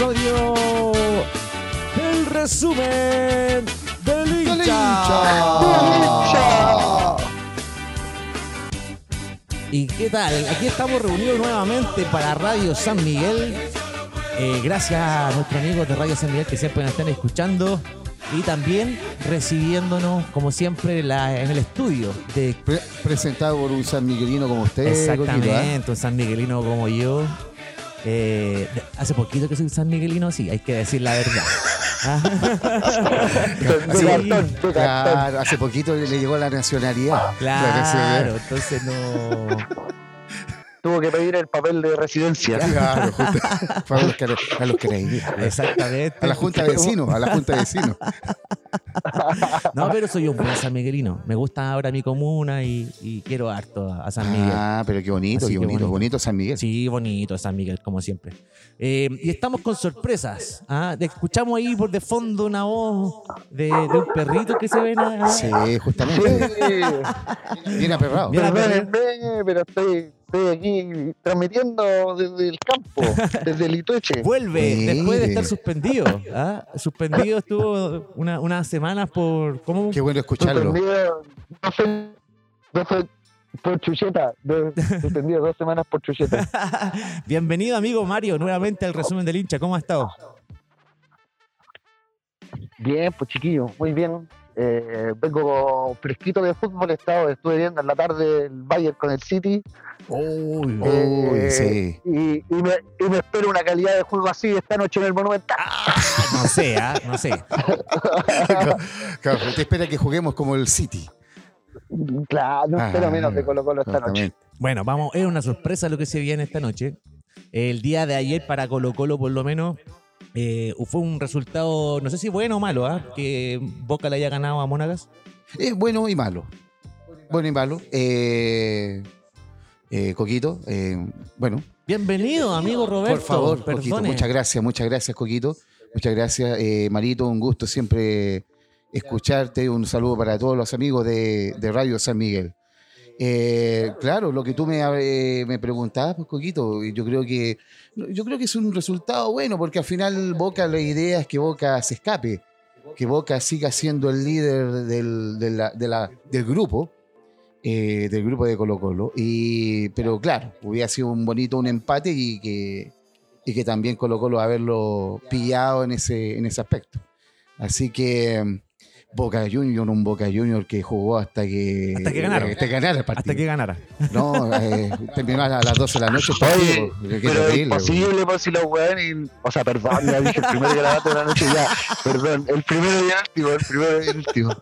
episodio del resumen del ¡Del hincha. hincha! ¿Y qué tal? Aquí estamos reunidos nuevamente para Radio San Miguel. Eh, gracias a nuestros amigos de Radio San Miguel que siempre nos están escuchando y también recibiéndonos, como siempre, la- en el estudio de Pre- presentado por un San Miguelino como usted, ¿ah? Exactamente, un San Miguelino como yo. Eh, hace poquito que soy San Miguelino, sí, hay que decir la verdad. Ah, Sí. Claro, hace poquito le le llegó la nacionalidad. La claro, nacionalidad. entonces no. Tuvo que pedir el papel de residencia. Claro, justo. Fue a los que, a los que le iría. Exactamente. A la Junta de Vecinos, a la Junta de Vecinos. No, pero soy un buen San Miguelino. Me gusta ahora mi comuna y, y quiero harto a, San Miguel. Ah, pero qué bonito, Así qué bonito, bonito. bonito San Miguel. Sí, bonito San Miguel, como siempre. Eh, y estamos con sorpresas. ¿ah? Escuchamos ahí por de fondo una voz de, de un perrito que se ve. Sí, justamente. Bien aperrado. Bien. Perdónenme, pero estoy, estoy aquí transmitiendo desde el campo, desde el Itueche. Vuelve Mire. después de estar suspendido. ¿ah? Suspendido estuvo una- unas semanas por. ¿Cómo? Qué bueno escucharlo. Suspendido, no sé, no sé, por chucheta. de- Suspendido dos semanas por chucheta. Bienvenido, amigo Mario, nuevamente al resumen del hincha. ¿Cómo ha estado? Bien, pues chiquillo, muy bien. Eh, vengo fresquito de fútbol, he estado, estuve viendo en la tarde el Bayern con el City. Uy, Uy, Eh, sí. Y, y me, y me espero una calidad de juego así esta noche en el Monumental. no sé, ¿ah? no sé. Claro, te espera que juguemos como el City. Claro, no espero Ah, menos de Colo Colo esta noche. Bueno, vamos, es una sorpresa lo que se viene esta noche. El día de ayer para Colo Colo, por lo menos, eh, fue un resultado, no sé si bueno o malo, ¿ah? que Boca le haya ganado a Monagas. Es bueno y malo. Bueno y malo. Eh, eh, Coquito, eh, bueno, Bienvenido, amigo Roberto. por favor, Coquito, perdone. muchas gracias, muchas gracias, Coquito. Muchas gracias, eh, Marito, un gusto siempre escucharte. Un saludo para todos los amigos de, de Radio San Miguel. Eh, claro, lo que tú me, eh, me preguntabas, pues, Coquito, yo creo que yo creo que es un resultado bueno, porque al final Boca la idea es que Boca se escape, que Boca siga siendo el líder del, de la- de la- del grupo, eh, del grupo de Colo Colo. Y, pero claro, hubiera sido un bonito un empate y que, y que también Colo Colo haberlo pillado en ese, en ese aspecto. Así que Boca Junior, un Boca Junior que jugó hasta que, Hasta que ganaron. hasta que ganara el partido. Hasta que ganara. No, eh, terminó a las 12 de la noche el partido. Oye, pero es imposible, pues, si los weones. O sea, perdón, ya dije el primero que la de la noche ya. Perdón, el primero y el último, el primero y el último.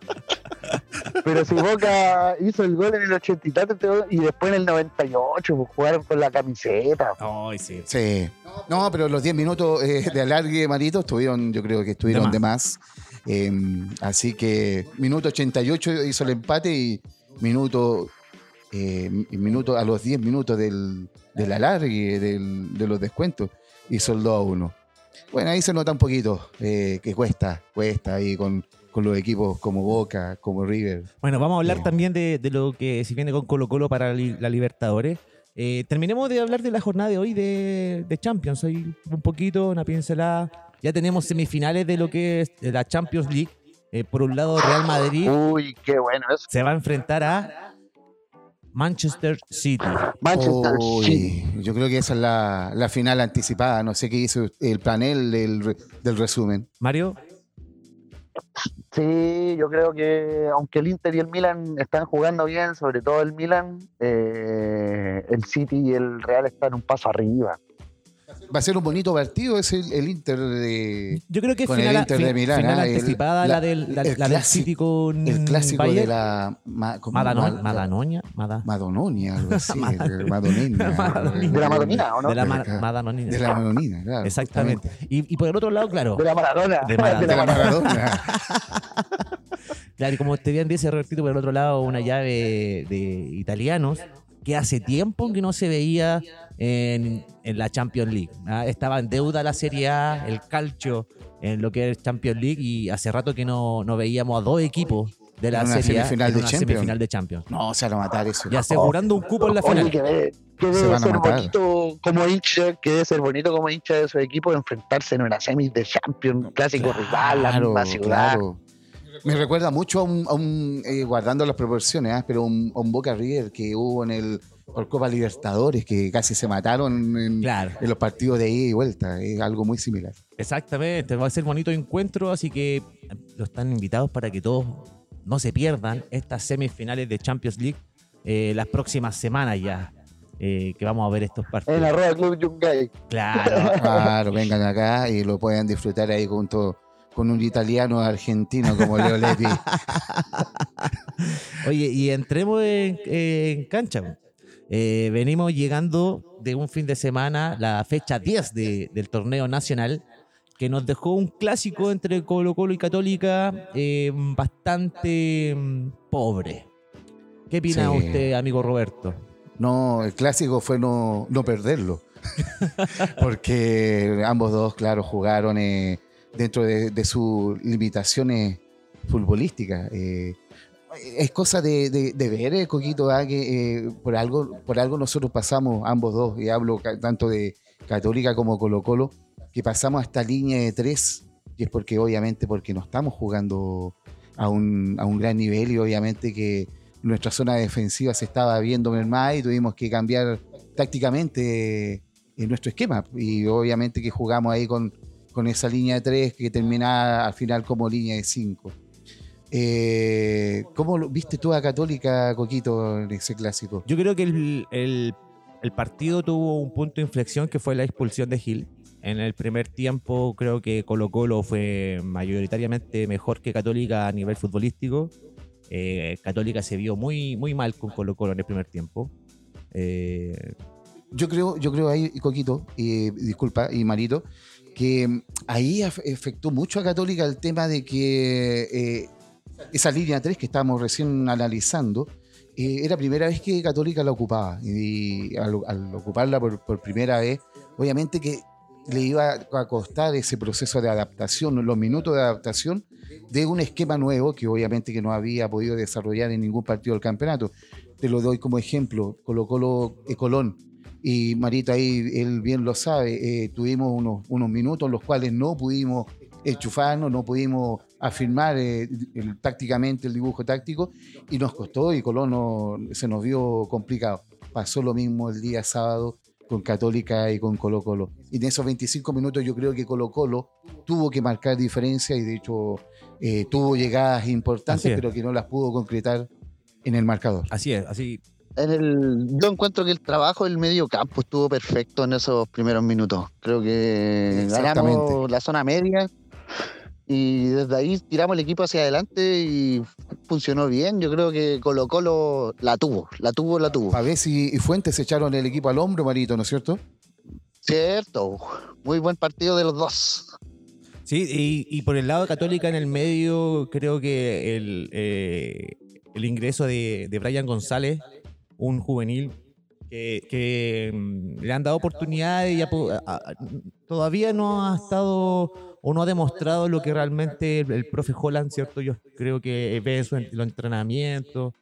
Pero si Boca hizo el gol en el 80 y tanto y después en el 98, pues jugaron con la camiseta. Ay, sí. Sí. No, pero los 10 minutos eh, de alargue, Marito, estuvieron, yo creo que estuvieron de más. Eh, así que minuto 88 hizo el empate y minuto, eh, minuto a los 10 minutos del, del alargue, del- de los descuentos, hizo el 2 a 1. Bueno, ahí se nota un poquito eh, que cuesta, cuesta ahí con, con los equipos como Boca, como River. Bueno, vamos a hablar Sí. también de, de lo que se viene con Colo Colo para la, li- la Libertadores. Eh, terminemos de hablar de la jornada de hoy de, de Champions. Un poquito, una pincelada. Ya tenemos semifinales de lo que es la Champions League. Eh, por un lado, Real Madrid Uy, qué bueno eso. se va a enfrentar a Manchester City. Manchester Uy, City. yo creo que esa es la, la final anticipada. No sé qué hizo el panel del, del resumen. Mario, Sí, yo creo que aunque el Inter y el Milan están jugando bien, sobre todo el Milan, eh, el City y el Real están un paso arriba. Va a ser un bonito partido, es el, el Inter de. yo creo que es Con el final, Inter de Milán, final ah, el- anticipada la, la- del, la, el la del clásico- City con El clásico de la. Ma, ¿cómo? Madanon- Ma- Madanoña, Mada- Madononia, algo así. Madon- Madonina. Madonina. De la Madonina, ¿o no? de la De Ma- la- Madanonina. De la Madonina, claro. Exactamente. Y, y por el otro lado, claro, De la Maradona. De Maradona. justamente. De la Maradona. Claro, y como usted bien dice, Robertito, por el otro lado, una llave de italianos que hace tiempo que no se veía en, en la Champions League. ¿ah? Estaba en deuda la Serie A, el calcio en lo que es Champions League y hace rato que no, no veíamos a dos equipos de la En una Serie A semifinal en de una Champions. semifinal de Champions. No, se van a matar eso. Y asegurando un cupo en la final. que debe, que Se debe van a ser matar. bonito como hincha, que debe ser bonito como hincha de su equipo enfrentarse en una semis de Champions, clásico rival, la misma ciudad. claro. Me recuerda mucho a un, a un, eh, guardando las proporciones, ¿ah? pero un, a un Boca River que hubo en el por Copa Libertadores, que casi se mataron en, Claro. en los partidos de ida y vuelta. Es algo muy similar. Exactamente, va a ser bonito encuentro, así que eh, los están invitados para que todos no se pierdan estas semifinales de Champions League eh, las próximas semanas ya, eh, que vamos a ver estos En partidos. arroba Club Yungay. Claro, Claro, vengan acá y lo puedan disfrutar ahí junto con un italiano argentino como Leo Lepi. Oye, y entremos en, en cancha. Eh, venimos llegando de un fin de semana, la fecha 10 de- del torneo nacional, que nos dejó un clásico entre Colo Colo y Católica eh, bastante mm, pobre. ¿Qué opina Sí. usted, amigo Roberto? No, el clásico fue no, no perderlo. Porque ambos dos, claro, jugaron eh, dentro de, sus limitaciones futbolísticas. eh. es cosa de, de- de ver, eh, Coquito, ah, que eh, por, algo, por algo nosotros pasamos, ambos dos, y hablo tanto de Católica como Colo Colo, que pasamos a esta línea de tres, y es porque obviamente porque no estamos jugando a un, a un gran nivel y obviamente que nuestra zona defensiva se estaba viendo mermada y tuvimos que cambiar tácticamente eh, nuestro esquema. Y obviamente que jugamos ahí con, con esa línea de tres que terminaba al final como línea de cinco. Eh, ¿Cómo lo- viste tú a Católica, Coquito, en ese clásico? Yo creo que el, el- el partido tuvo un punto de inflexión que fue la expulsión de Gil. En el primer tiempo creo que Colo Colo fue mayoritariamente mejor que Católica a nivel futbolístico. Eh, Católica se vio muy, muy mal con Colo Colo en el primer tiempo. Eh, Yo creo, yo creo ahí, Coquito, y disculpa, y Marito, que mm, ahí af- afectó mucho a Católica el tema de que eh, esa línea 3 que estábamos recién analizando, eh, era primera vez que Católica la ocupaba. Y al, ocuparla por, por primera vez, obviamente que le iba a costar ese proceso de adaptación, los minutos de adaptación de un esquema nuevo que obviamente que no había podido desarrollar en ningún partido del campeonato. Te lo doy como ejemplo, Colo Colo eh, Colón. Y Marita ahí, él bien lo sabe, eh, tuvimos unos, unos minutos en los cuales no pudimos enchufarnos, no pudimos afirmar eh, el- tácticamente el dibujo táctico y nos costó y Colón no- se nos vio complicado. Pasó lo mismo el día sábado con Católica y con Colo Colo. Y en esos 25 minutos yo creo que Colo Colo tuvo que marcar diferencia y de hecho eh, tuvo llegadas importantes, es. pero que no las pudo concretar en el marcador. así es, así. En el, yo encuentro que el trabajo del medio campo estuvo perfecto en esos primeros minutos. Creo que ganamos la zona media y desde ahí tiramos el equipo hacia adelante y funcionó bien. Yo creo que Colo Colo la tuvo, la tuvo, la tuvo. Pavés y, y Fuentes echaron el equipo al hombro, Marito, ¿no es cierto? Cierto, muy buen partido de los dos. Sí, y, y por el lado de Católica en el medio, creo que el, eh, el ingreso de, de Brian González, un juvenil que, mm, le han dado oportunidades y ha todavía no ha estado o no ha demostrado lo que realmente el, el profe Holland, ¿cierto? Yo creo que ve en su en- los entrenamientos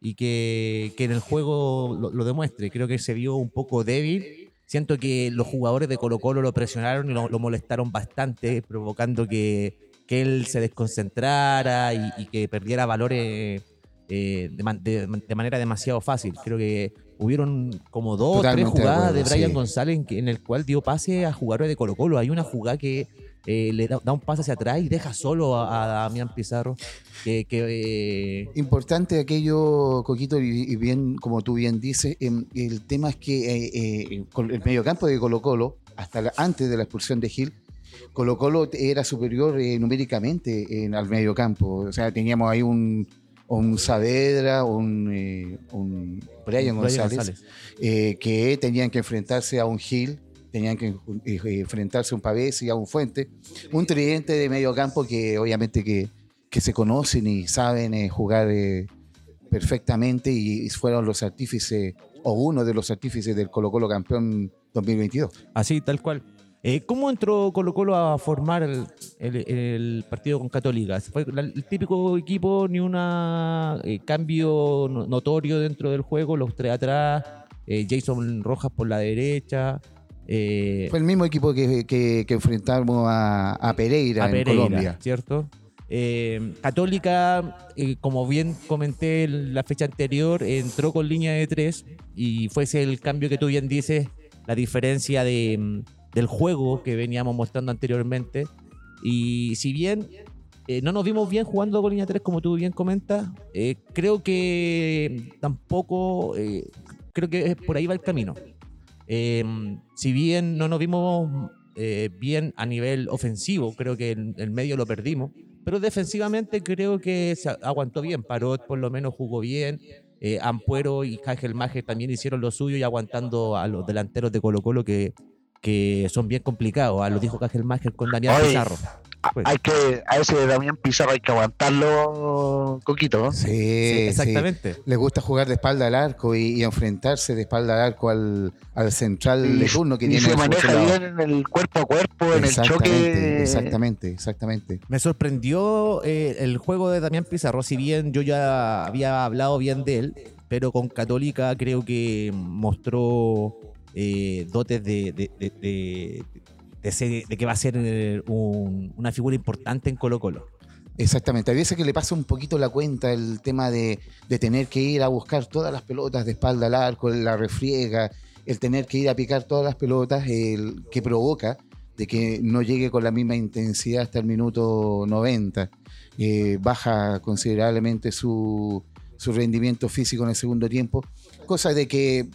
y que, que en el juego lo, lo demuestre. Creo que se vio un poco débil. Siento que los jugadores de Colo Colo lo presionaron y lo, lo molestaron bastante, provocando que, que él se desconcentrara y, y que perdiera valores eh, de, man- de- de manera demasiado fácil. Creo que hubieron como dos o tres jugadas de, Brian sí. González en, que- en el cual dio pase a jugadores de Colo Colo. Hay una jugada que eh, le da, da un pase hacia atrás y deja solo a, a Damián Pizarro. Que, que, eh, Importante aquello, Coquito, y, bien, como tú bien dices, em, el tema es que con el mediocampo de Colo Colo, hasta la- antes de la expulsión de Gil, Colo Colo era superior numéricamente en, al mediocampo. O sea, teníamos ahí un, un Saavedra, un, eh, un Brian Brian González, González. eh, que tenían que enfrentarse a un Gil, tenían que eh, enfrentarse a un Pavés y a un Fuente, un tridente de medio campo que obviamente que, que se conocen y saben jugar perfectamente y fueron los artífices o uno de los artífices del Colo Colo campeón 2022. Así, tal cual. Eh, ¿Cómo entró Colo Colo a formar el, el- el partido con Católica? ¿Fue el típico equipo, ni un cambio no- notorio dentro del juego? Los tres atrás, eh, Jason Rojas por la derecha. eh, Fue el mismo equipo que, que- que enfrentamos a, a Pereira a en Pereira, Colombia. ¿cierto? Eh, Católica, eh, como bien comenté en la fecha anterior, entró con línea de tres y fue ese el cambio que tú bien dices, la diferencia de, mm, del juego que veníamos mostrando anteriormente. Y si bien eh, no nos vimos bien jugando con línea 3, como tú bien comentas, eh, creo que tampoco, eh, creo que por ahí va el camino. Eh, si bien no nos vimos bien a nivel ofensivo, creo que el, el medio lo perdimos, pero defensivamente creo que se aguantó bien. Parot por lo menos jugó bien. Ampuero y Cángel Maje también hicieron lo suyo y aguantando a los delanteros de Colo Colo que, que son bien complicados. Ah, lo dijo Maje con Daniel Oye, Pizarro. Pues, Hay que, a ese Damián Pizarro hay que aguantarlo, Coquito. ¿no? Sí, sí, sí. exactamente. Le gusta jugar de espalda al arco y, y enfrentarse de espalda al arco al, al central de turno que y tiene se maneja lado. bien en el cuerpo a cuerpo, en el Exactamente, choque. exactamente, exactamente. Me sorprendió eh, el juego de Damián Pizarro, si bien yo ya había hablado bien de él, pero con Católica creo que mostró eh, dotes de, de, de- que va a ser eh, un- una figura importante en Colo Colo. Exactamente. A veces que le pasa un poquito la cuenta el tema de, de tener que ir a buscar todas las pelotas de espalda al arco, la refriega, el tener que ir a picar todas las pelotas, el que provoca de que no llegue con la misma intensidad hasta el minuto 90. Eh, baja considerablemente su, su rendimiento físico en el segundo tiempo, cosa de que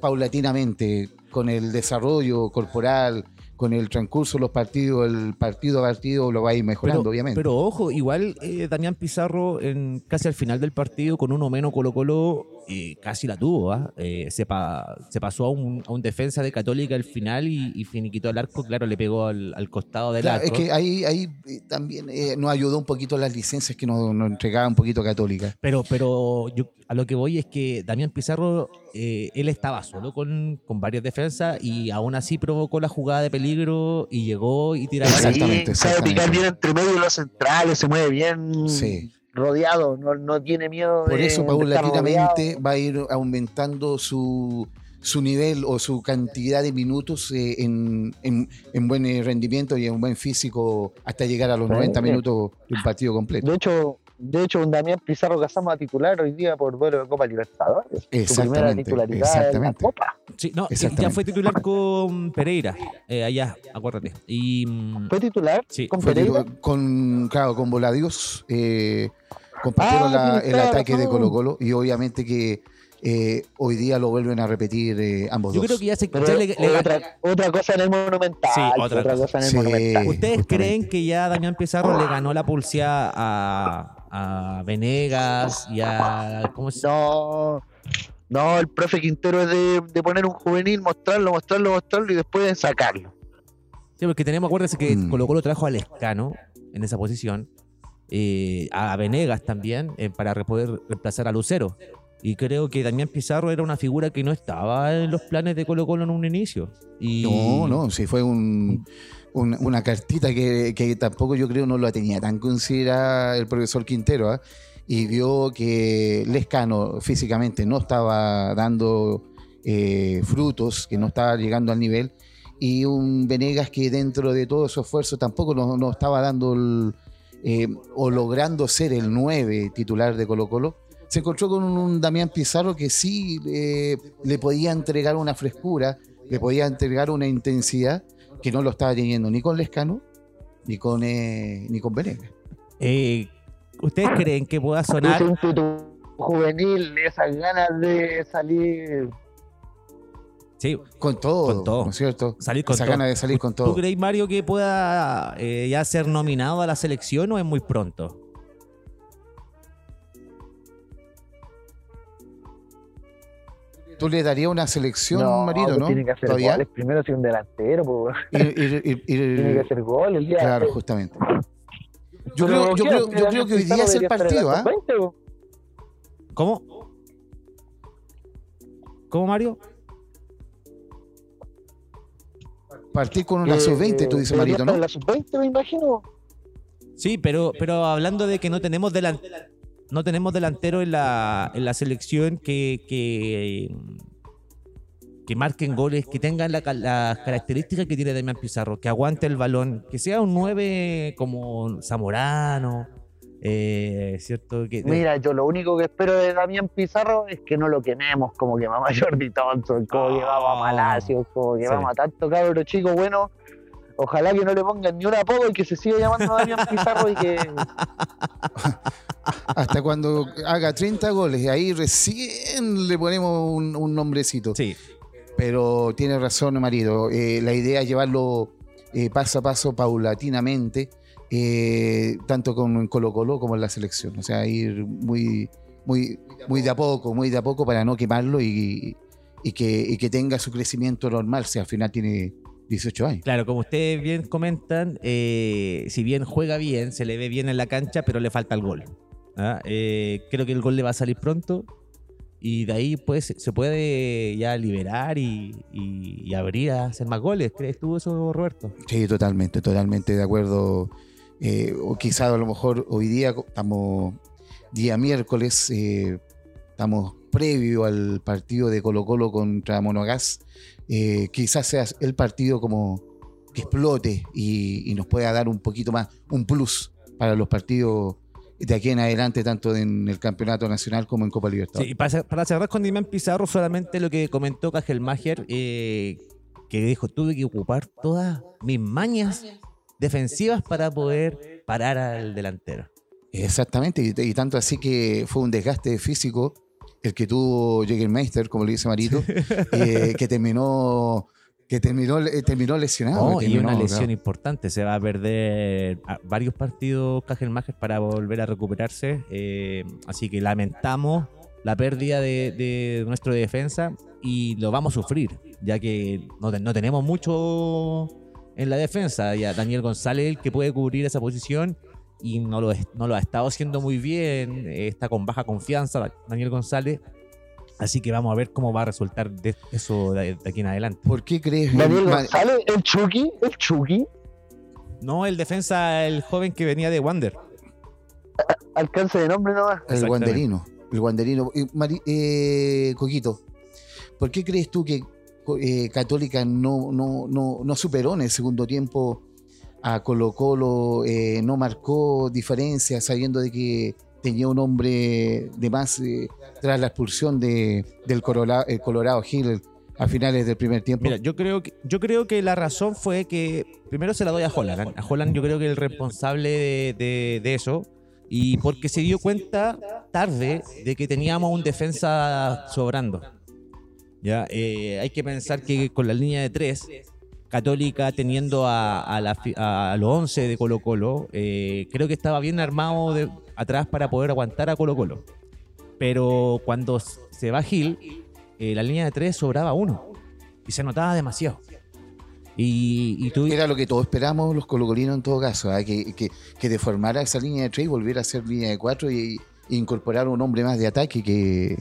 paulatinamente, con el desarrollo corporal, con el transcurso de los partidos, el partido a partido lo va a ir mejorando, pero, obviamente. Pero ojo, igual eh, Damián Pizarro en, casi al final del partido con uno menos Colo Colo eh, casi la tuvo. ¿ah? Eh, se, pa- se pasó a un, a un defensa de Católica al final y, y finiquitó el arco. Claro, le pegó al, al costado del Claro, arco. es que ahí, ahí eh, también eh, nos ayudó un poquito las licencias que nos, nos entregaba un poquito Católica. Pero, pero yo a lo que voy es que Damián Pizarro, eh, él estaba solo con, con varias defensas y aún así provocó la jugada de peligro y llegó y tiraba. Sí, Exactamente, sabe exactamente. picar bien entre medio de los centrales, se mueve bien Sí. Rodeado, no, no tiene miedo Por de, eso paulatinamente va a ir aumentando su, su nivel o su cantidad de minutos eh, en, en- en buen eh, rendimiento y en buen físico hasta llegar a los Sí. 90 minutos de un partido completo. De hecho, de hecho, un Damián Pizarro Casama titular hoy día por duelo de Copa Libertadores. Su primera Exactamente, titularidad en la exactamente. Copa. Sí, no, ya fue titular con Pereira, eh, allá, acuérdate. Y mm, ¿Fue titular Sí, con Fue Pereira? con, claro, con Voladios eh, compartieron Ah, el ataque de. Colo Colo y obviamente que eh, hoy día lo vuelven a repetir eh, ambos yo dos. creo que ya se ya le- le- otra, otra cosa en el Monumental. Sí, otra, otra cosa en el Sí. Monumental. ¿Ustedes justamente. creen que ya Damián Pizarro le ganó la pulseada a, a Venegas y a. ¿Cómo se No, no, el profe Quintero es de, de poner un juvenil, mostrarlo, mostrarlo, mostrarlo y después sacarlo. Sí, porque tenemos, acuérdense que Mm. Colo Colo trajo al Escano en esa posición, eh, a Venegas también, eh, para poder reemplazar a Lucero. Y creo que Damián Pizarro era una figura que no estaba en los planes de Colo Colo en un inicio. Y No, no, sí fue un- un- una cartita que, tampoco yo creo no la tenía tan considerada el profesor Quintero, ¿ah? y vio que Lescano físicamente no estaba dando eh, frutos, que no estaba llegando al nivel, y un Venegas que dentro de todo su esfuerzo tampoco no, estaba dando eh, o logrando ser el 9 titular de Colo Colo. Se encontró con un Damián Pizarro que sí eh, le podía entregar una frescura, le podía entregar una intensidad que no lo estaba teniendo ni con Lescano ni con, eh, ni con Venegas. eh, ¿ustedes creen que pueda sonar? juvenil, esas ganas de salir. Sí, Con todo, Con todo. ¿no es cierto? salir con Esa todo. gana de salir con ¿Tú todo. crees, Mario, que pueda eh, ya ser nominado a la selección o es muy pronto? ¿Tú le darías una selección, no, Marito, pues no? Tiene que hacer ¿Todavía? goles primero si un delantero. pues, Ir- ir- ir- ir- tiene que hacer goles. el día claro, justamente. Yo creo, yo yo creo que hoy día es el partido, la ¿ah? sub-20, pues. ¿Cómo? ¿Cómo, Mario? Partir con una que, sub-20, tú eh, dices, Marito, ¿no? la sub-20, me imagino. Sí, pero, pero hablando de que no tenemos delan- no tenemos delantero en la, en la selección que, que, que marquen goles, que tengan la las características que tiene Damián Pizarro, que aguante el balón, que sea un 9 como Zamorano, eh, ¿cierto? Que, Mira, yo lo único que espero de Damián Pizarro es que no lo quememos como quemamos a Jordi Thompson, como Ah. quemamos a Malacio, como Sí. quemamos a tanto cabro chico bueno. Ojalá que no le pongan ni un apodo y que se siga llamando Damián Pizarro y que Hasta cuando haga 30 goles, ahí recién le ponemos un, un nombrecito. Sí, Pero tiene razón, marido. eh, la idea es llevarlo eh, paso a paso, paulatinamente, eh, tanto con Colo Colo como en la selección. O sea, ir muy, muy, muy de a poco, muy de a poco para no quemarlo y, y que, y que tenga su crecimiento normal. Si al final tiene 18 años. claro, como ustedes bien comentan, eh, si bien juega bien, se le ve bien en la cancha, pero le falta el gol. ¿ah? Eh, creo que el gol le va a salir pronto y de ahí pues se puede ya liberar y, y- y abrir a hacer más goles. ¿Crees tú eso, Roberto? Sí, totalmente, totalmente de acuerdo. Eh, o quizás a lo mejor hoy día estamos día miércoles, eh, estamos previo al partido de Colo Colo contra Monogas. Eh, quizás sea el partido como que explote y, y nos pueda dar un poquito más, un plus para los partidos de aquí en adelante, tanto en el Campeonato Nacional como en Copa Sí, Libertadores. y para, cer- para cerrar con Dimian Pizarro, solamente lo que comentó Cajelmacher, eh, que dijo, tuve que ocupar todas mis mañas defensivas para poder parar al delantero. Exactamente, y, y tanto así que fue un desgaste físico el que tuvo Jägermeister, como le dice Marito, eh, que terminó que terminó, eh, terminó lesionado. Oh, y una lesión claro. importante, se va a perder a- varios partidos Cajelmacher para volver a recuperarse, eh, así que lamentamos la pérdida de, de nuestro defensa y lo vamos a sufrir, ya que no, no tenemos mucho en la defensa. Ya Daniel González el que puede cubrir esa posición y no lo, es- no lo ha estado haciendo muy bien. Está con baja confianza Daniel González. Así que vamos a ver cómo va a resultar de eso de, aquí en adelante. ¿Por qué crees? Daniel González, el Chucky, el Chucky, No, el defensa, el joven que venía de Wander. alcance de nombre nomás. el guanderino. El guanderino. Eh, Mari- eh, Coquito, ¿por qué crees tú que eh, Católica no, no, no, no superó en el segundo tiempo a Colo Colo, eh, no marcó diferencia sabiendo de que tenía un hombre de más eh, tras la expulsión de, del el Colorado Hill a finales del primer tiempo? Mira, yo creo que yo creo que la razón fue que primero se la doy a Holland. A Holland yo creo que el responsable de, de- de eso y porque se dio cuenta tarde de que teníamos un defensa sobrando. Ya, Eh, hay que pensar que con la línea de tres, Católica teniendo a, los 11 de Colo Colo, eh, creo que estaba bien armado atrás para poder aguantar a Colo Colo. Pero cuando se va Gil, eh, la línea de tres sobraba uno y se notaba demasiado. Y, y tú, Era lo que todos esperamos los colocolinos en todo caso, ¿ah? que, que, que deformara esa línea de tres y volviera a ser línea de cuatro y, y incorporar un hombre más de ataque que,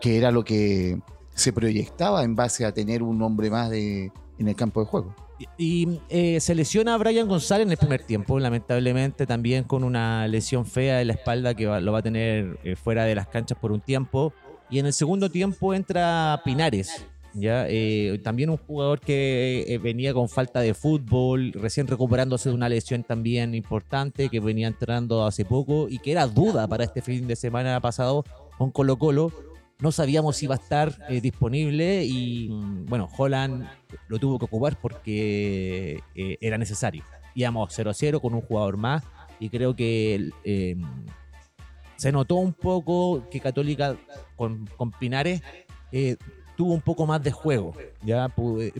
que era lo que se proyectaba en base a tener un hombre más de, en el campo de juego. y, eh, se lesiona a Brian González en el primer tiempo, lamentablemente también con una lesión fea en la espalda que va- lo va a tener eh, fuera de las canchas por un tiempo. Y en el segundo tiempo entra Pinares, ¿ya? Eh, también un jugador que eh, venía con falta de fútbol, recién recuperándose de una lesión también importante, que venía entrando hace poco y que era duda para este fin de semana pasado con Colo Colo. No sabíamos si iba a estar eh, disponible y mm, bueno, Holland lo tuvo que ocupar porque eh, era necesario. Íbamos 0 a 0 con un jugador más y creo que eh, se notó un poco que Católica con, con Pinares tuvo un poco más de juego. Ya Pu-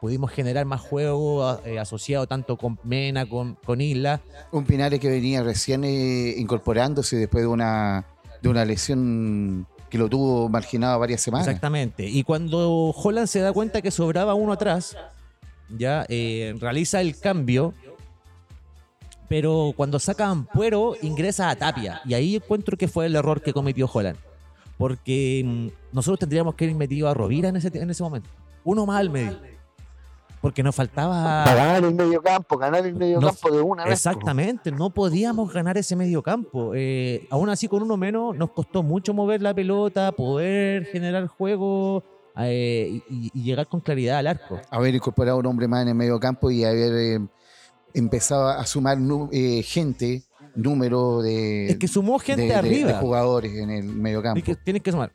pudimos generar más juego asociado tanto con Mena, con, con Isla. Un Pinares que venía recién incorporándose después de una, de una lesión lo tuvo marginado varias semanas. Exactamente. Y cuando Holland se da cuenta que sobraba uno atrás, ya eh, realiza el cambio. Pero cuando saca a Ampuero, ingresa a Tapia. Y ahí encuentro que fue el error que cometió Holland. Porque mm, nosotros tendríamos que ir metido a Rovira en ese, en ese momento. Uno más al medio. Porque nos faltaba... Para ganar el medio campo, ganar el medio No, campo de una vez. Exactamente, no podíamos ganar ese medio campo. Eh, aún así, con uno menos, nos costó mucho mover la pelota, poder generar juego eh, y, y llegar con claridad al arco. Haber incorporado un hombre más en el medio campo y haber eh, empezado a sumar eh, gente, número de, Es que sumó gente de- de- arriba. de jugadores en el medio campo. Es que tienes que sumar.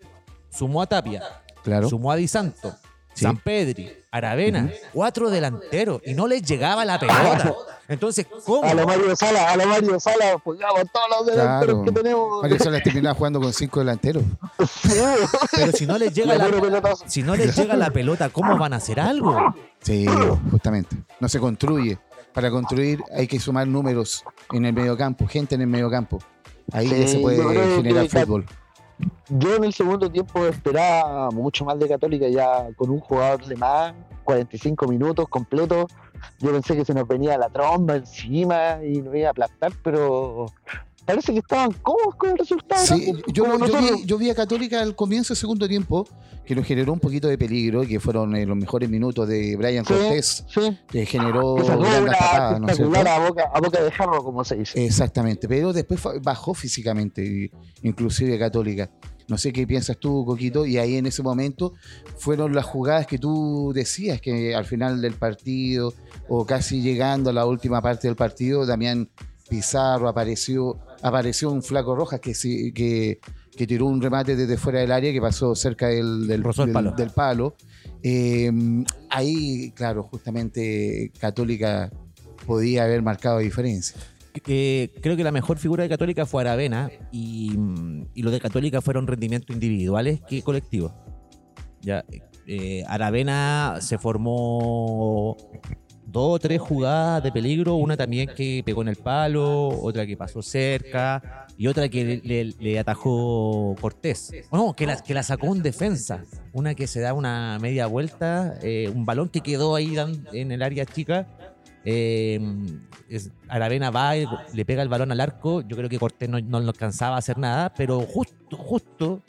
Sumó a Tapia, Claro. sumó a Di Santo, Sí. San Pedri, Aravena, cuatro delanteros y no les llegaba la pelota. Entonces, ¿cómo? A lo Mario Sala, a lo Mario Sala, jugamos todos los delanteros Claro. que tenemos. Mario Salas terminaba jugando con cinco delanteros. Pero si no les llega la, pelotazo. si no les llega la pelota, ¿cómo van a hacer algo? Sí, justamente. No se construye. Para construir hay que sumar números en el medio campo, gente en el medio campo. Ahí ya Sí, se puede generar fútbol. Yo en el segundo tiempo esperaba mucho más de Católica, ya con un jugador de más, 45 minutos completos. Yo pensé que se nos venía la tromba encima y nos iba a aplastar, pero parece que estaban cómodos con el resultado. Sí, ¿no? yo, vi, yo vi a Católica al comienzo del segundo tiempo que nos generó un poquito de peligro, que fueron eh, los mejores minutos de Brian Sí, Cortés, sí, que generó que grandes una tapadas, ¿no a boca, a boca de jarro, como se dice. Exactamente, pero después bajó físicamente, inclusive Católica. No sé qué piensas tú, Coquito, y ahí en ese momento fueron las jugadas que tú decías que al final del partido o casi llegando a la última parte del partido, Damián Pizarro apareció, apareció un flaco roja que, que, que tiró un remate desde fuera del área que pasó cerca del, del, palo. del palo. Eh, ahí, claro, justamente Católica podía haber marcado diferencia. que creo que la mejor figura de Católica fue Aravena y, y lo de Católica fueron rendimientos individuales que colectivos. Ya, eh, Aravena se formó dos o tres jugadas de peligro, una también que pegó en el palo, otra que pasó cerca y otra que le, atajó Cortés. No, que la, que la sacó en defensa. Una que se da una media vuelta, eh, un balón que quedó ahí en el área chica. Eh, Aravena va y le pega el balón al arco. Yo creo que Cortés no, no alcanzaba a hacer nada, pero justo, justo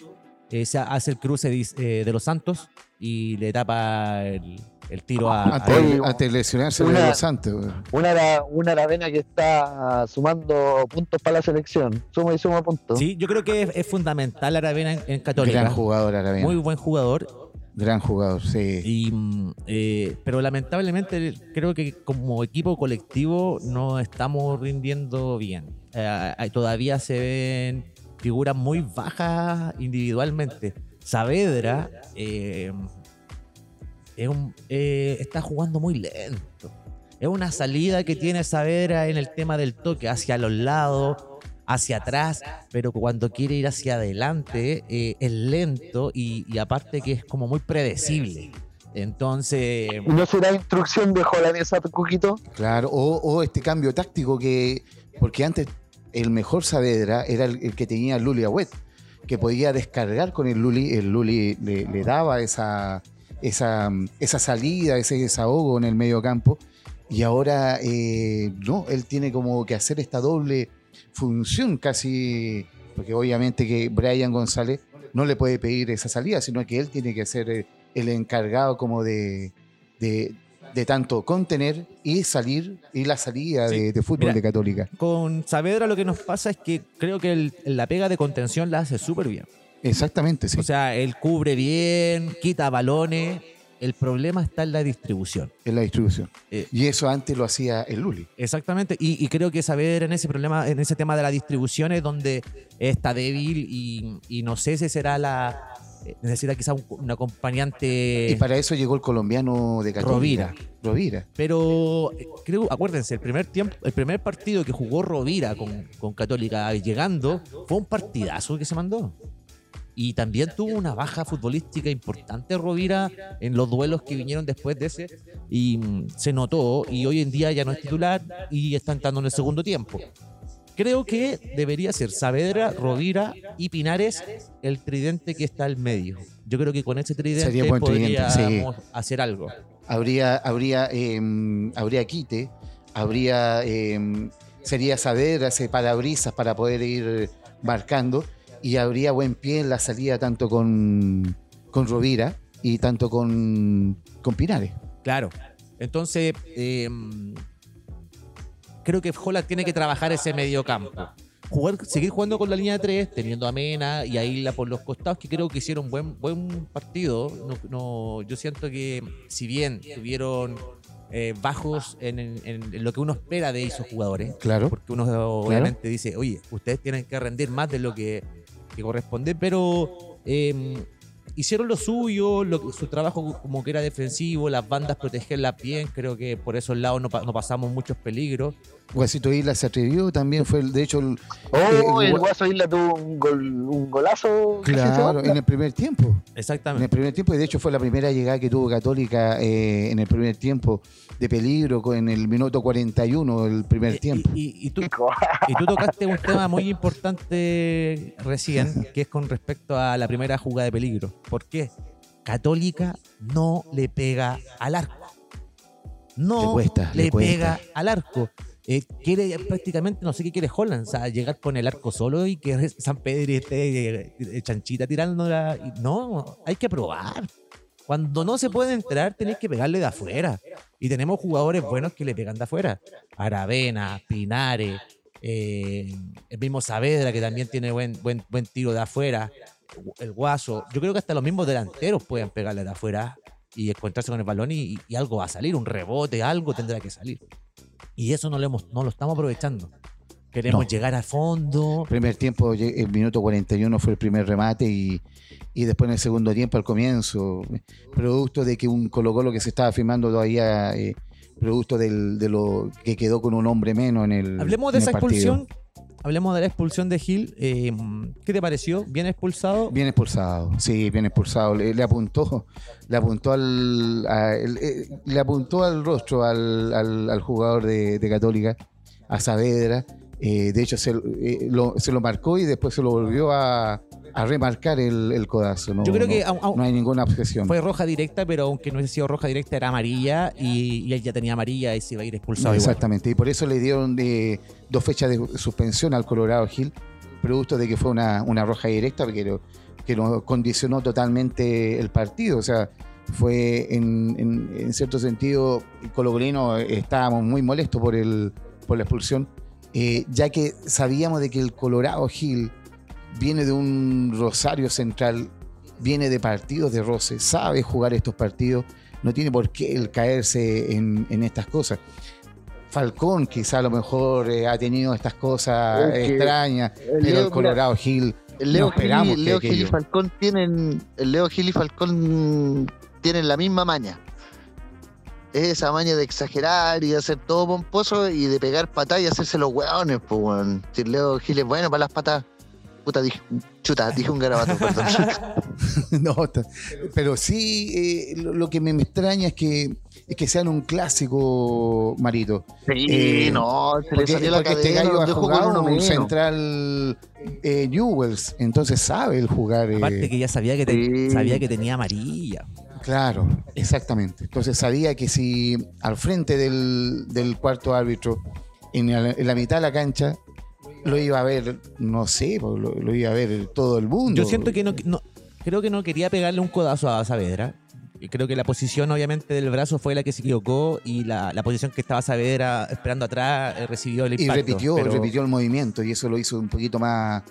eh, se hace el cruce de, de los Santos y le tapa el, el tiro a, a- Antes, Oye, antes de lesionarse una- de. Una, Aravena que está sumando puntos para la selección. Suma y suma puntos. Sí, yo creo que es, es fundamental Aravena en, en Católica. Gran jugador, Aravena. Muy buen jugador. Gran jugador, sí. Y, mm, eh, pero lamentablemente creo que como equipo colectivo no estamos rindiendo bien. Eh, todavía se ven figuras muy bajas individualmente. Saavedra eh, es un- eh, está jugando muy lento. Es una salida que tiene Saavedra en el tema del toque hacia los lados, hacia atrás, pero cuando quiere ir hacia adelante eh, es lento y, y aparte que es como muy predecible. Entonces, ¿Y no será instrucción de Jolanesa, Cuquito? Claro, o, o este cambio táctico que. Porque antes el mejor Saavedra era el, el que tenía el Luli Agüet, que podía descargar con el Luli. El Luli le, le daba esa, esa, esa salida, ese desahogo en el medio campo. Y ahora eh, no, él tiene como que hacer esta doble función casi. Porque obviamente que Brian González no le puede pedir esa salida, sino que él tiene que ser eh, el encargado como de, de, de tanto contener y salir y la salida Sí. de, de fútbol Mira, de Católica. con Saavedra lo que nos pasa es que creo que el- la pega de contención la hace súper bien. Exactamente, sí. O sea, él cubre bien, quita balones. El problema está en la distribución. en la distribución. Eh, Y eso antes lo hacía el Luli. Exactamente, y, y creo que Saavedra en ese problema, en ese tema de la distribución es donde está débil y, y no sé si será la necesita quizá un, un acompañante, Y para eso llegó el colombiano de Católica. Rovira. Rovira. pero eh, creo, acuérdense, el primer tiempo, el primer partido que jugó Rovira con, con Católica llegando fue un partidazo que se mandó. Y también tuvo una baja futbolística importante Rovira en los duelos que vinieron después de ese. Y mm, se notó. Y hoy en día ya no es titular y está entrando en el segundo tiempo. Creo que debería ser Saavedra, Rovira y Pinares el tridente que está al medio. Yo creo que con ese tridente Sería buen tridente, sí. podríamos hacer algo. Habría, habría, eh, habría quite, habría, eh, sería Saavedra, ese parabrisas para poder ir marcando, y habría buen pie en la salida tanto con, con Rovira y tanto con, con Pinares. Claro. Entonces, eh, creo que Holland tiene que trabajar ese medio campo. Jugar, seguir jugando con la línea de tres, teniendo a Mena y a Isla por los costados, que creo que hicieron buen, buen partido. No, no- yo siento que, si bien tuvieron eh, bajos en, en- en lo que uno espera de esos jugadores, Claro. porque uno obviamente dice, oye, ustedes tienen que rendir más de lo que, que corresponde, pero eh, hicieron lo suyo, lo, su trabajo como que era defensivo, las bandas protegerlas bien, creo que por esos lados no pasamos muchos peligros. Guasito Isla se atrevió, también fue, el- de hecho, el- Oh, Eh, el gua- Guaso Isla tuvo un, gol, un golazo. claro, en el primer tiempo. En el Exactamente. primer tiempo, y de hecho fue la primera llegada que tuvo Católica eh, en el primer tiempo de peligro, en el minuto 41 del primer Y- tiempo. Y, y- y tú, y tú tocaste un tema muy importante recién, que es con respecto a la primera jugada de peligro. ¿Por qué? Católica no le pega al arco. No Le cuesta, le cuesta. pega al arco. Eh, quiere prácticamente, no sé qué quiere Holland, o sea, llegar con el arco solo y que San Pedro esté eh, chanchita tirándola. No, hay que probar. Cuando no se puede entrar, tenéis que pegarle de afuera. Y tenemos jugadores buenos que le pegan de afuera. Aravena, Pinares, eh, el mismo Saavedra, que también tiene buen, buen, buen tiro de afuera. El Guaso. Yo creo que hasta los mismos delanteros pueden pegarle de afuera y encontrarse con el balón y, y algo va a salir, un rebote, algo tendrá que salir. Y eso no lo, hemos, no lo estamos aprovechando. Queremos No. llegar a fondo. primer tiempo, el minuto 41 fue el primer remate y, y después en el segundo tiempo, al comienzo, producto de que un Colo Colo que se estaba firmando todavía, eh, producto del- de lo que quedó con un hombre menos en el Hablemos de esa expulsión. Hablemos de la expulsión de Gil. Eh, ¿Qué te pareció? ¿Bien expulsado? Bien expulsado, sí, bien expulsado. Le, apuntó, le apuntó al, eh, le apuntó al rostro al, al- al jugador de, de Católica, a Saavedra. Eh, de hecho, se, eh, lo, se lo marcó y después se lo volvió a, a remarcar el, el codazo. No, Yo creo no- que no hay ninguna objeción. fue roja directa, pero aunque no hubiese sido roja directa, era amarilla y, y él ya tenía amarilla y se iba a ir expulsado. igual. Exactamente, y por eso le dieron eh, dos fechas de suspensión al Colorado Gil, producto de que fue una, una roja directa que, lo- que nos condicionó totalmente el partido. O sea, fue en, en- en cierto sentido, Colocolino estábamos muy molestos por, el, por la expulsión, eh, ya que sabíamos de que el Colorado Gil viene de un Rosario Central, viene de partidos de roce, sabe jugar estos partidos, no tiene por qué el caerse en, en estas cosas. Falcón quizá a lo mejor eh, ha tenido estas cosas Es que extrañas, el pero Leo, el mira, Colorado Gil El Leo, no Gil, Leo Gil y. Falcón tienen. El Leo Gil y Falcón tienen la misma maña. Es esa maña de exagerar y de hacer todo pomposo y de pegar patadas y hacerse los hueones, pues weón. Si Leo Gil es bueno para las patas. Puta, dije, chuta, dije un garabato, perdón. No, pero sí, eh, lo, lo que me, me extraña es que, es que sean un clásico, Marito. Sí, Eh, no, se le Porque, salió la este cadena, gallo lo ha jugado uno un central eh, Newells, entonces sabe el jugar. eh, Aparte que ya sabía que, te- Sí. sabía que tenía amarilla. Claro, exactamente. Entonces sabía que si al frente del, del cuarto árbitro, en la, en la mitad de la cancha, lo iba a ver, no sé, lo, lo iba a ver todo el mundo. Yo siento que no, no- creo que no quería pegarle un codazo a Saavedra. Y Creo que la posición, obviamente, del brazo fue la que se equivocó y la, la posición que estaba Saavedra esperando atrás eh, recibió el Y impacto. repitió, pero- repitió el movimiento y eso lo hizo un poquito más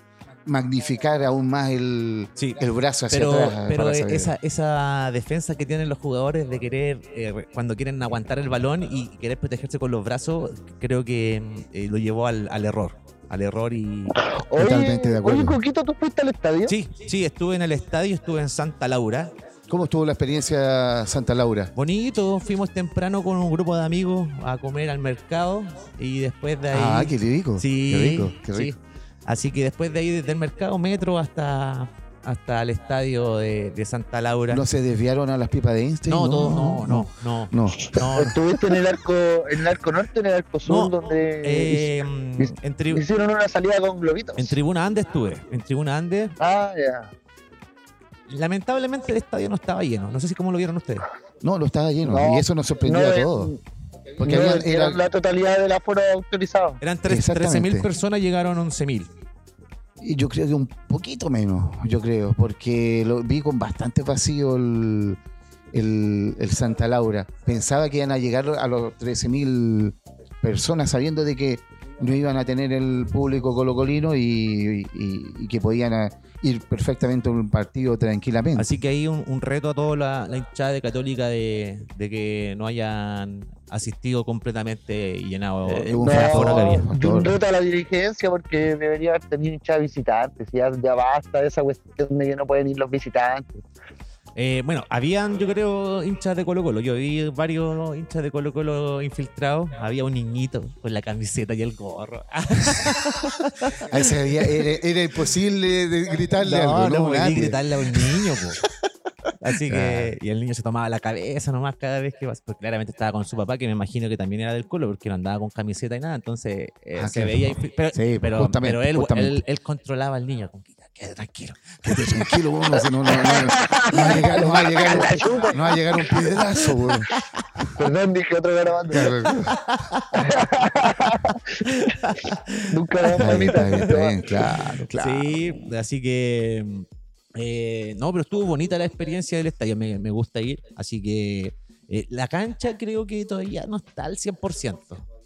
magnificar aún más el, Sí, el brazo hacia pero, atrás. pero esa, esa defensa que tienen los jugadores de querer, eh, cuando quieren aguantar el balón y querer protegerse con los brazos, creo que eh, lo llevó al, al error. Al error y. Totalmente de acuerdo. Oye, Coquito, ¿tú fuiste al estadio? Sí, sí, estuve en el estadio, estuve en Santa Laura. ¿Cómo estuvo la experiencia Santa Laura? Bonito, fuimos temprano con un grupo de amigos a comer al mercado y después de ahí. Ah, qué rico. sí, Qué rico, qué sí. Así que después de ahí, desde el mercado metro hasta, hasta el estadio de, de Santa Laura. ¿No se desviaron a las pipas de Einstein? no, todo- no, no, no, No. no. ¿Estuviste en el arco, en el arco norte, en el arco sur, No, donde Eh, hicieron una salida con globitos? en Tribuna Andes estuve. En Tribuna Andes, Ah, ya. lamentablemente el estadio no estaba lleno. No sé si cómo lo vieron ustedes. No, no estaba lleno. No, y eso nos sorprendió no, a todos. Porque no la totalidad del aforo autorizado. Eran tres- Exactamente. 13.000 personas, llegaron 11.000. Y yo creo que un poquito menos, yo creo, porque lo vi con bastante vacío el, el, el Santa Laura. Pensaba que iban a llegar a los 13.000 personas sabiendo de que no iban a tener el público colocolino y, y- y que podían a- ir perfectamente a un partido tranquilamente. Así que hay un, un reto a toda la, la hinchada de Católica de, de que no hayan asistido completamente y llenado Eh, un No, aforo que había. favor. y un reto a la dirigencia porque debería haber tenido hinchas visitantes. Ya, ya basta de esa cuestión de que no pueden ir los visitantes. Eh, bueno, habían, yo creo, hinchas de Colo Colo. Yo vi varios hinchas de Colo Colo infiltrados. Había un niñito con la camiseta y el gorro. Era, era imposible de gritarle no, algo. no ¿no? podía gritarle a un niño, po. Así que, y el niño se tomaba la cabeza nomás cada vez que vas, porque claramente estaba con su papá, que me imagino que también era del Colo, porque no andaba con camiseta y nada, entonces eh, Ah, se claro. veía. Pero, Sí, pero, justamente, pero él, justamente. él, él controlaba al niño, con que quede tranquilo. Quédate tranquilo, si no, no, no, no va a llegar, no va a llegar, un- no va a llegar un piedrazo, weón. Perdón, dije otro grabando. Claro, Nunca la bien, está bien, está mamita. bien, claro, claro. Sí, así que. eh, no, pero estuvo bonita la experiencia del estadio, me, me gusta ir. Así que eh, la cancha creo que todavía no está al 100%.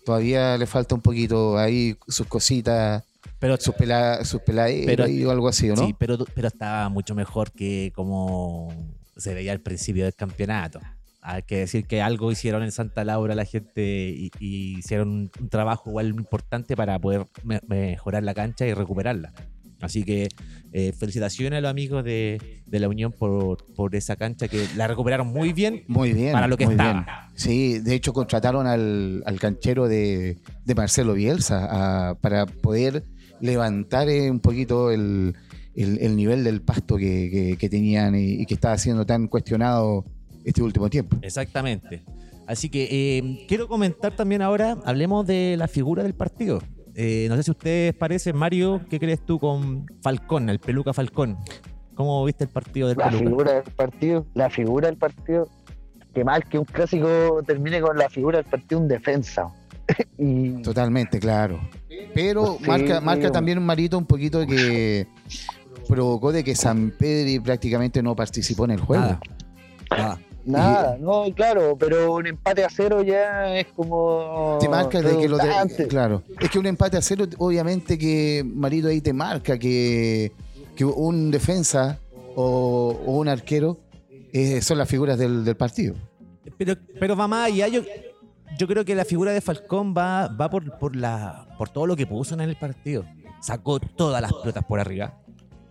Todavía le falta un poquito ahí sus cositas, Pero, sus, pela, sus Pero- y o algo así, ¿o ¿no? Sí, pero, pero estaba mucho mejor que como se veía al principio del campeonato. Hay que decir que algo hicieron en Santa Laura la gente y, y hicieron un, un trabajo igual importante para poder me- mejorar la cancha y recuperarla. Así que eh, felicitaciones a los amigos de, de la Unión por, por esa cancha que la recuperaron muy bien Muy bien. para lo que muy estaba. bien. Sí, de hecho contrataron al, al canchero de, de Marcelo Bielsa a- para poder levantar eh, un poquito el, el- el nivel del pasto que, que- que tenían y, y que estaba siendo tan cuestionado este último tiempo. Exactamente. Así que eh, quiero comentar también ahora, hablemos de la figura del partido. Eh, no sé si ustedes parecen, Mario, ¿qué crees tú con Falcón, el Peluca Falcón? ¿Cómo viste el partido del La Peluca? figura del partido, la figura del partido. Qué mal que un clásico termine con la figura del partido un defensa. y Totalmente, claro. Pero Sí, marca, marca también Marito un poquito que provocó de que San Pedro prácticamente no participó en el juego. Nada. Nada. nada, no, claro, pero un empate a cero ya es como. te marca de que lo de- claro es que un empate a cero obviamente que Marito ahí te marca que, que un defensa o, o un arquero eh, son las figuras del, del partido Pero, pero va más allá. Yo, yo creo que la figura de Falcón va, va por, por, la, por todo lo que puso en el partido. Sacó todas las pelotas por arriba.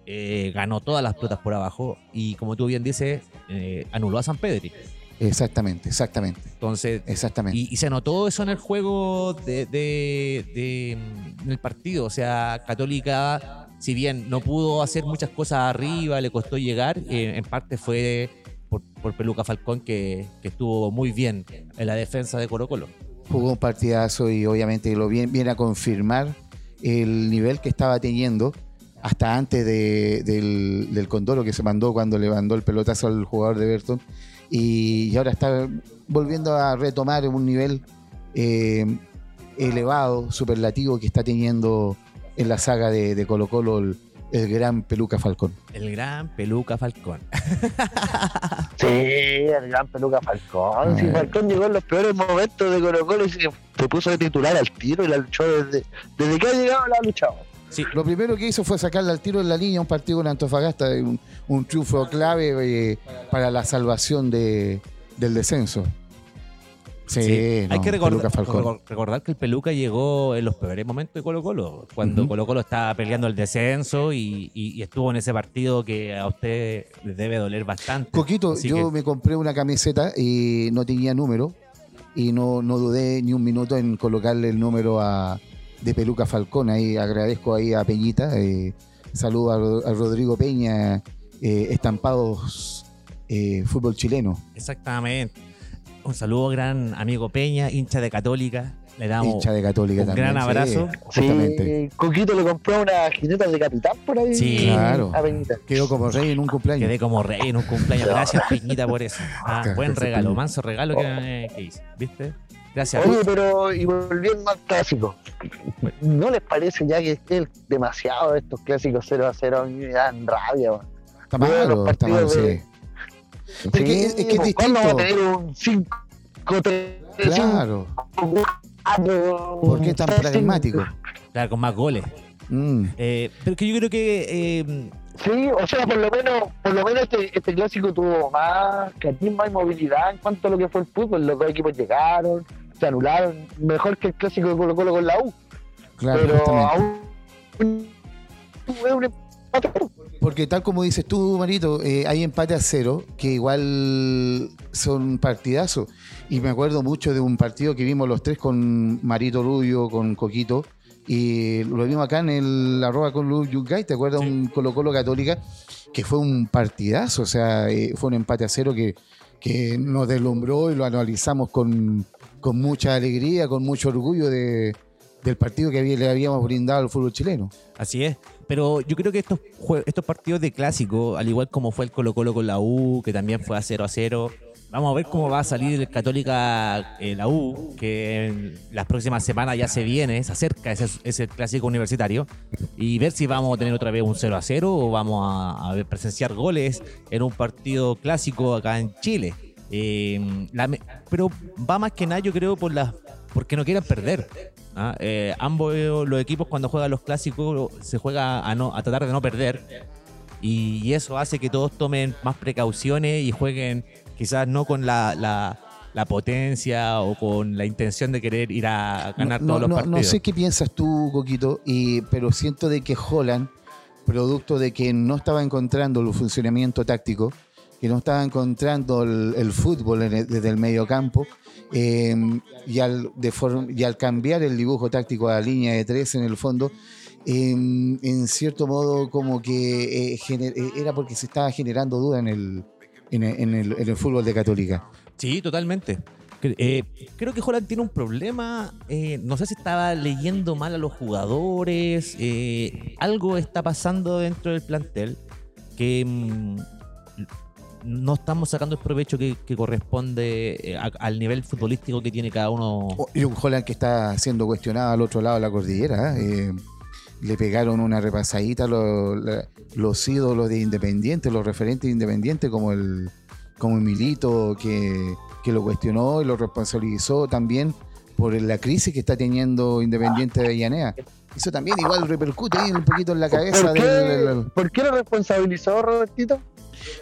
eh, ganó todas las pelotas por abajo. Y como tú bien dices, eh, anuló a San Pedri. exactamente exactamente Entonces, exactamente Y, y se notó eso en el juego de, de- de, en el partido. O sea, Católica, si bien no pudo hacer muchas cosas arriba, le costó llegar, eh, en parte fue por, por Peluca Falcón que, que estuvo muy bien en la defensa de Colo Colo. jugó un partidazo y obviamente lo viene, a confirmar el nivel que estaba teniendo hasta antes de- del, del condoro que se mandó cuando le mandó el pelotazo al jugador de Everton y, y ahora está volviendo a retomar un nivel eh, elevado, superlativo que está teniendo en la saga de, de Colo Colo el, el gran Peluca Falcón. El gran Peluca Falcón. Sí, el gran peluca Falcón. Sí, Ah. Falcón llegó en los peores momentos de Colo Colo y se, se puso de titular al tiro y la luchó desde, desde que ha llegado la ha luchado. Sí, Lo primero que hizo fue sacarle al tiro en la línea un partido con Antofagasta, un, un triunfo clave eh, para la salvación de, del descenso. Sí, Sí, hay que recordar, que el Peluca llegó en los peores momentos de Colo Colo, cuando. Colo Colo estaba peleando el descenso y, y- y estuvo en ese partido que a usted le debe doler bastante. Coquito, Así yo que- me compré una camiseta y no tenía número y no, no dudé ni un minuto en colocarle el número a, de Peluca Falcón. Ahí agradezco ahí a Peñita. eh, saludo a Rodrigo Peña, eh, estampados eh, fútbol chileno. Exactamente. Un saludo, gran amigo Peña, hincha de Católica. Le damos hincha de Católica un también. gran sí, abrazo. justamente. Sí, Coquito le compró una jineta de capitán por ahí. Sí. Claro. A Peñita. Quedó como rey en un cumpleaños. Quedé como rey en un cumpleaños. Gracias, Peñita, por eso. Ah, buen regalo, manso regalo que, que hice. ¿Viste? Gracias. Oye, pero y volviendo al clásico, ¿no les parece ya que es demasiado estos clásicos 0 a 0? A mí me dan rabia. man. Está malo, está malo, partidos sí. Porque es, es que es pues, ¿cuándo distinto. vamos a tener un 5 Claro. ¿Por qué tan pragmático? Claro, con más goles. Mm. Eh, pero que yo creo que eh, Sí, o sea, por lo menos, por lo menos este, este clásico tuvo más carisma y movilidad en cuanto a lo que fue el fútbol. Los dos equipos llegaron, se anularon, mejor que el clásico de Colo Colo con la U. Claro, pero aún es un empate. Porque tal como dices tú, Marito, eh, hay empate a cero, que igual son partidazos. Y me acuerdo mucho de un partido que vimos los tres con Marito Rubio, con Coquito, y lo vimos acá en el arroba con Lu Yungay, ¿te acuerdas? Sí. Un Colo Colo Católica, que fue un partidazo, o sea, eh, fue un empate a cero que, que nos deslumbró y lo analizamos con, con mucha alegría, con mucho orgullo de, del partido que le habíamos brindado al fútbol chileno. Así es. Pero yo creo que estos, estos partidos de clásico, al igual como fue el Colo Colo con la U, que también fue a 0 a 0, vamos a ver cómo va a salir el Católica eh, la U, que en las próximas semanas ya se viene, se acerca ese, ese clásico universitario, y ver si vamos a tener otra vez un 0 a 0 o vamos a, presenciar goles en un partido clásico acá en Chile. Eh, pero va más que nada, yo creo, por las porque no quieran perder. ¿ah? Eh, ambos los equipos cuando juegan los clásicos se juega a, no, a tratar de no perder y eso hace que todos tomen más precauciones y jueguen quizás no con la, la- la potencia o con la intención de querer ir a ganar no, todos los partidos. no sé qué piensas tú, Coquito, y, pero siento de que Holland, producto de que no estaba encontrando el funcionamiento táctico, no estaba encontrando el, fútbol desde el medio campo, eh, y, al, de y al cambiar el dibujo táctico a la línea de tres en el fondo, eh, en cierto modo como que eh, eh, era porque se estaba generando duda en el, en el, fútbol de Católica. Sí, totalmente. Eh, creo que Holland tiene un problema. no sé si estaba leyendo mal a los jugadores. algo está pasando dentro del plantel que mm, no estamos sacando el provecho que, que corresponde eh, a- al nivel futbolístico que tiene cada uno. Oh, Y un Holland que está siendo cuestionado al otro lado de la cordillera. ¿eh? Le pegaron una repasadita los, la- los ídolos de Independiente, los referentes de Independiente, como el, como el Milito, que, que lo cuestionó y lo responsabilizó también por la crisis que está teniendo Independiente de Avellaneda. Eso también igual repercute ahí un poquito en la cabeza ¿Por qué, del, ¿Por qué lo responsabilizó Robertito?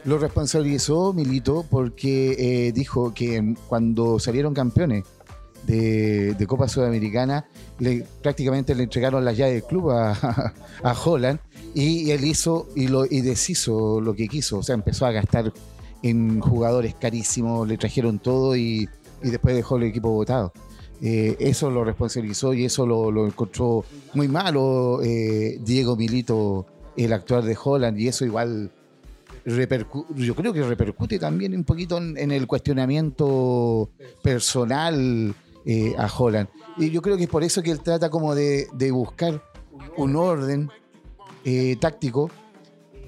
Lo responsabilizó Milito porque eh, dijo que cuando salieron campeones de, Copa Sudamericana, prácticamente le entregaron las llaves del club a, a Holland y, él hizo y, lo, y deshizo lo que quiso. O sea, empezó a gastar en jugadores carísimos, le trajeron todo y, y después dejó el equipo votado. Eh, eso lo responsabilizó y eso lo, encontró muy malo eh, Diego Milito, el actuar de Holland, y eso igual yo creo que repercute también un poquito en, el cuestionamiento personal eh, a Holland. Y yo creo que es por eso que él trata como de, de buscar un orden eh, táctico,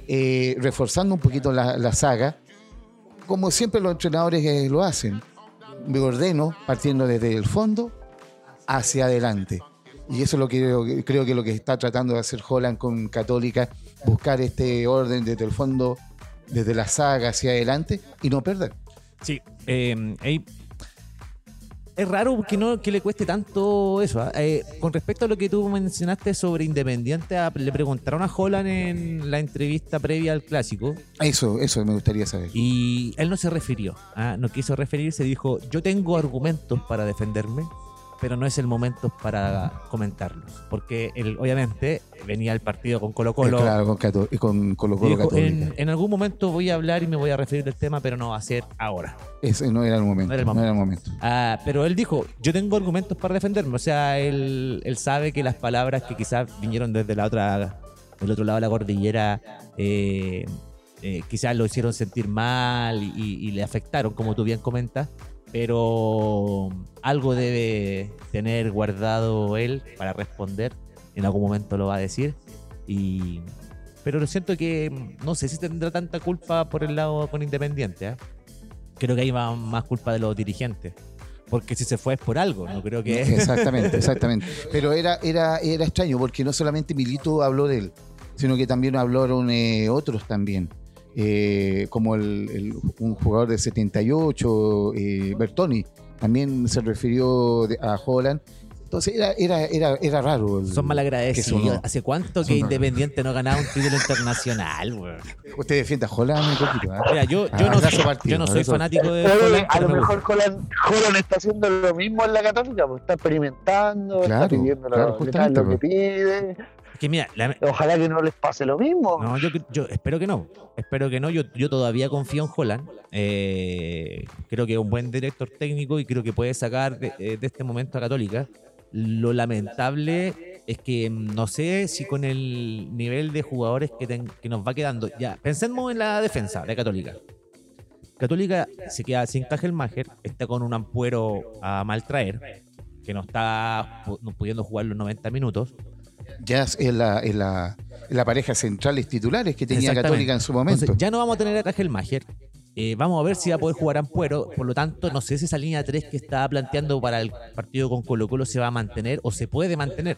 eh, reforzando un poquito la, la saga, como siempre los entrenadores lo hacen. Me ordeno partiendo desde el fondo hacia adelante. Y eso es lo que creo que lo que está tratando de hacer Holland con Católica, buscar este orden desde el fondo, desde la saga hacia adelante y no perder. Sí, eh, es raro que no que le cueste tanto eso. ¿ah? Eh, con respecto a lo que tú mencionaste sobre Independiente, ah, le preguntaron a Holland en la entrevista previa al clásico Eso, eso me gustaría saber. y él no se refirió, ah, no quiso referirse, dijo, yo tengo argumentos para defenderme, pero no es el momento para comentarlos, porque él obviamente venía al partido con Colo Colo. Eh, claro, con, Cato- y con Colo Colo Dijo, en, en algún momento voy a hablar y me voy a referir al tema, pero no va a ser ahora. Ese no era el momento. No era el no era el momento. Ah, pero él dijo, yo tengo argumentos para defenderme. O sea, él, él sabe que las palabras que quizás vinieron desde la otra, del otro lado de la cordillera, eh, eh, quizás lo hicieron sentir mal y, y le afectaron, como tú bien comentas. Pero algo debe tener guardado él para responder. En algún momento lo va a decir. Y, pero lo siento que no sé si tendrá tanta culpa por el lado con Independiente. ¿eh? Creo que ahí va más culpa de los dirigentes. Porque si se fue es por algo, no creo que... Exactamente, exactamente. Pero era, era, era extraño porque no solamente Milito habló de él, sino que también hablaron eh, otros también. Eh, como el, el- un jugador de 78, eh, Bertoni, también se refirió de- a Holland. Entonces era, era, era, era raro. el- Son malagradecidos. ¿Hace cuánto que. Independiente no ganaba un título internacional? Usted defiende a Holland un poquito, ¿ah? Mira, yo, Ah, yo, no, soy- partido, yo no soy abrazo. fanático de Oye, Holland, a lo me mejor. Holland, Holland está haciendo lo mismo en la Católica, pues está experimentando, Claro, está pidiendo claro, lo que pues. pide. Que mira, la- Ojalá que no les pase lo mismo. No, yo, yo espero que no. Espero que no. Yo, yo todavía confío en Holland. Eh, creo que es un buen director técnico y creo que puede sacar de, eh, de este momento a Católica. Lo lamentable es que mm, no sé si con el nivel de jugadores que, ten- que nos va quedando. Ya, pensemos en la defensa de Católica. Católica se queda sin Cajelmacher, está con un ampuero a maltraer, que no está pudiendo jugar los 90 minutos. Ya es la, es la, es la pareja centrales titulares que tenía. Católica en su momento. Entonces, ya no vamos a tener a Cajelmacher. Eh, vamos a ver si va a poder jugar Ampuero. Por lo tanto, no sé si esa línea 3 que estaba planteando para el partido con Colo Colo se va a mantener o se puede mantener.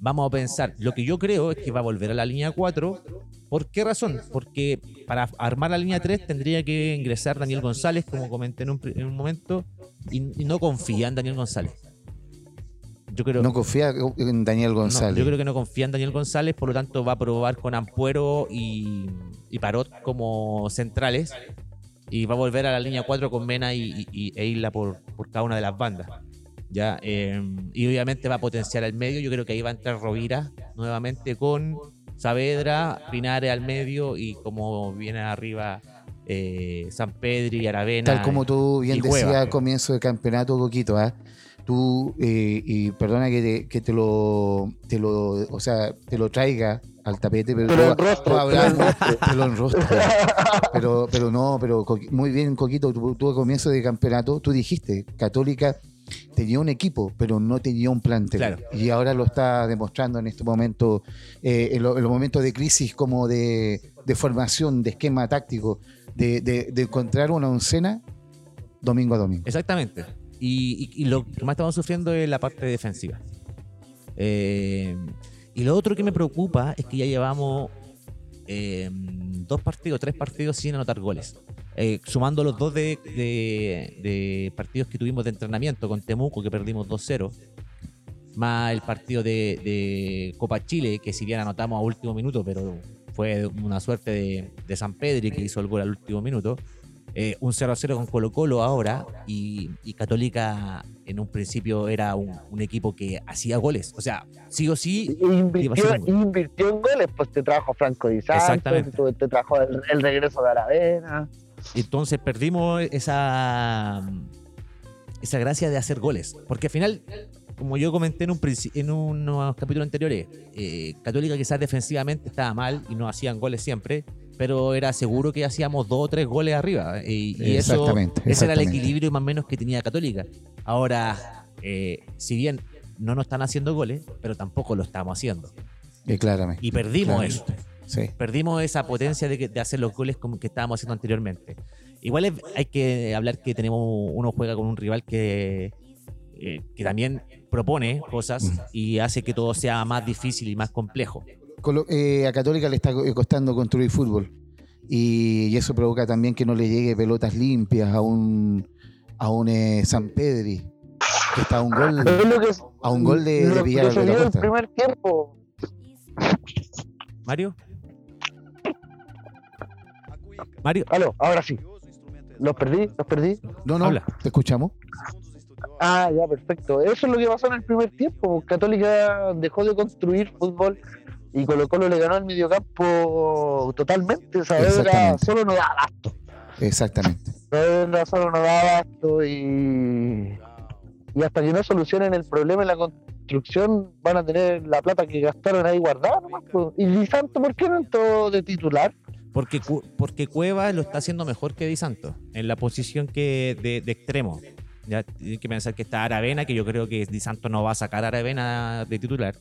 Vamos a pensar. Lo que yo creo es que va a volver a la línea 4. ¿Por qué razón? Porque para armar la línea 3 tendría que ingresar Daniel González, como comenté en un, en un momento, y, y no confía en Daniel González. Yo creo, no confía en Daniel no, González. yo creo que no confía en Daniel González, por lo tanto va a probar con Ampuero y, y Parot como centrales y va a volver a la línea 4 con Mena y, y- e Isla por, por cada una de las bandas. Ya, eh, y obviamente va a potenciar el medio. Yo creo que ahí va a entrar Rovira nuevamente con Saavedra, Pinares al medio y como viene arriba eh, San Pedro y Aravena. Tal como tú bien decías al comienzo del campeonato, Coquito, ¿ah? Tú, eh, y perdona que, te, que te lo, te lo, o sea, te lo traiga al tapete, pero tú- tú te lo hablando- te lo enrostre. pero, pero no, pero muy bien, Coquito, tú, tú al comienzo del campeonato, tú dijiste, Católica tenía un equipo, pero no tenía un plantel. Claro. Y ahora lo está demostrando en este momento, eh, en, lo- en los momentos de crisis como de, de formación, de esquema táctico, de, de- de encontrar una oncena domingo a domingo. Exactamente. Y, lo que más estamos sufriendo es la parte defensiva. Eh, y lo otro que me preocupa es que ya llevamos eh, dos partidos, tres partidos sin anotar goles. Eh, sumando los dos de, partidos que tuvimos de entrenamiento con Temuco, que perdimos 2-0, más el partido de, Copa Chile, que si bien anotamos a último minuto, pero fue una suerte de, de San Pedro que hizo el gol al último minuto. Eh, un 0-0 con Colo Colo ahora y, y Católica en un principio era un, un equipo que hacía goles. O sea, sí o sí, Invirtió, a en goles, pues te trajo Franco Di Santos, Exactamente. te, te trajo el, el regreso de Aravena. entonces perdimos esa, esa gracia de hacer goles. Porque al final, como yo comenté en, un, en unos capítulos anteriores, eh, Católica quizás defensivamente estaba mal y no hacían goles siempre, pero era seguro que hacíamos dos o tres goles arriba. eh, Y, y eso, Exactamente, ese era el equilibrio más o menos que tenía Católica. Ahora, eh, si bien no nos están haciendo goles, pero tampoco lo estamos haciendo. Eh, claramente. Y perdimos eso. Sí. Perdimos esa potencia de, que- de hacer los goles como que estábamos haciendo anteriormente. Igual es- hay que hablar que tenemos uno juega con un rival que, eh, que también propone cosas Mm. y hace que todo sea más difícil y más complejo. Colo- eh, a Católica le está co- costando construir fútbol. Y, y eso provoca también que no le llegue pelotas limpias a un a un eh, San Pedri, que está a un gol. Es lo que, A un gol de- de Villar de la el Costa. primer tiempo. Mario. Mario, Aló, ahora sí. Los perdí, los perdí. No, no, Habla. te escuchamos. Ah, ya, perfecto. Eso es lo que pasó en el primer tiempo. Católica dejó de construir fútbol y Colo Colo le ganó el mediocampo totalmente. Saavedra solo no da abasto. Exactamente. Saavedra solo no da abasto y, y hasta que no solucionen el problema en la construcción van a tener la plata que gastaron ahí guardada. nomás, pues. ¿Y Di Santo por qué no entró de titular? porque, porque Cueva lo está haciendo mejor que Di Santo en la posición que de, de extremo. Ya tiene que pensar que está Aravena, que yo creo que Di Santo no va a sacar a Aravena de titular.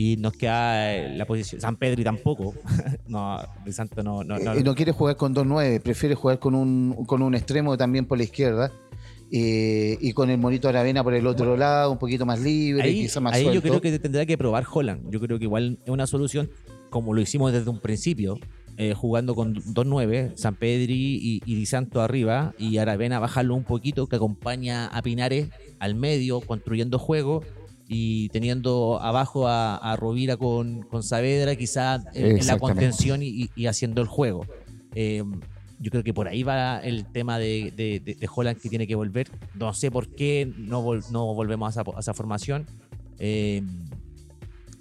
Y nos queda eh, la posición. San Pedri tampoco. no, Di Santo no. no, no- Eh, no quiere jugar con 2-9, prefiere jugar con un, con un extremo también por la izquierda. eh, y con el monito Aravena por el otro lado, un poquito más libre, ahí quizá más ahí yo creo que tendrá que probar Holland. Yo creo que igual es una solución, como lo hicimos desde un principio, eh, jugando con 2-9, San Pedri y, y Di Santo arriba, y Aravena bajarlo un poquito, que acompaña a Pinares al medio, construyendo juego y teniendo abajo a, a Rovira con, con Saavedra, quizá en, en la contención y, y haciendo el juego. Eh, yo creo que por ahí va el tema de, de, de- de Holland que tiene que volver. No sé por qué no, vol- no volvemos a esa, a esa formación. Eh,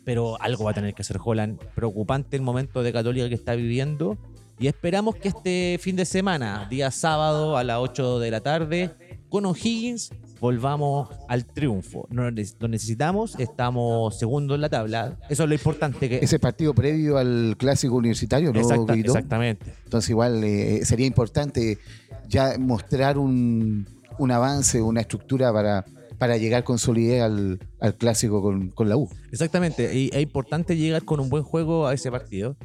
pero algo va a tener que hacer Holland. Preocupante el momento de Católica que está viviendo. Y esperamos que este fin de semana, día sábado a las 8 de la tarde, con O'Higgins, volvamos al triunfo. No lo necesitamos, estamos segundo en la tabla. Eso es lo importante. Que, Ese partido previo al clásico universitario, ¿no, Exacta- exactamente. Entonces igual eh, sería importante ya mostrar un, un avance, una estructura para, para llegar con solidez al, al clásico con, con la U. Exactamente, y es importante llegar con un buen juego a ese partido,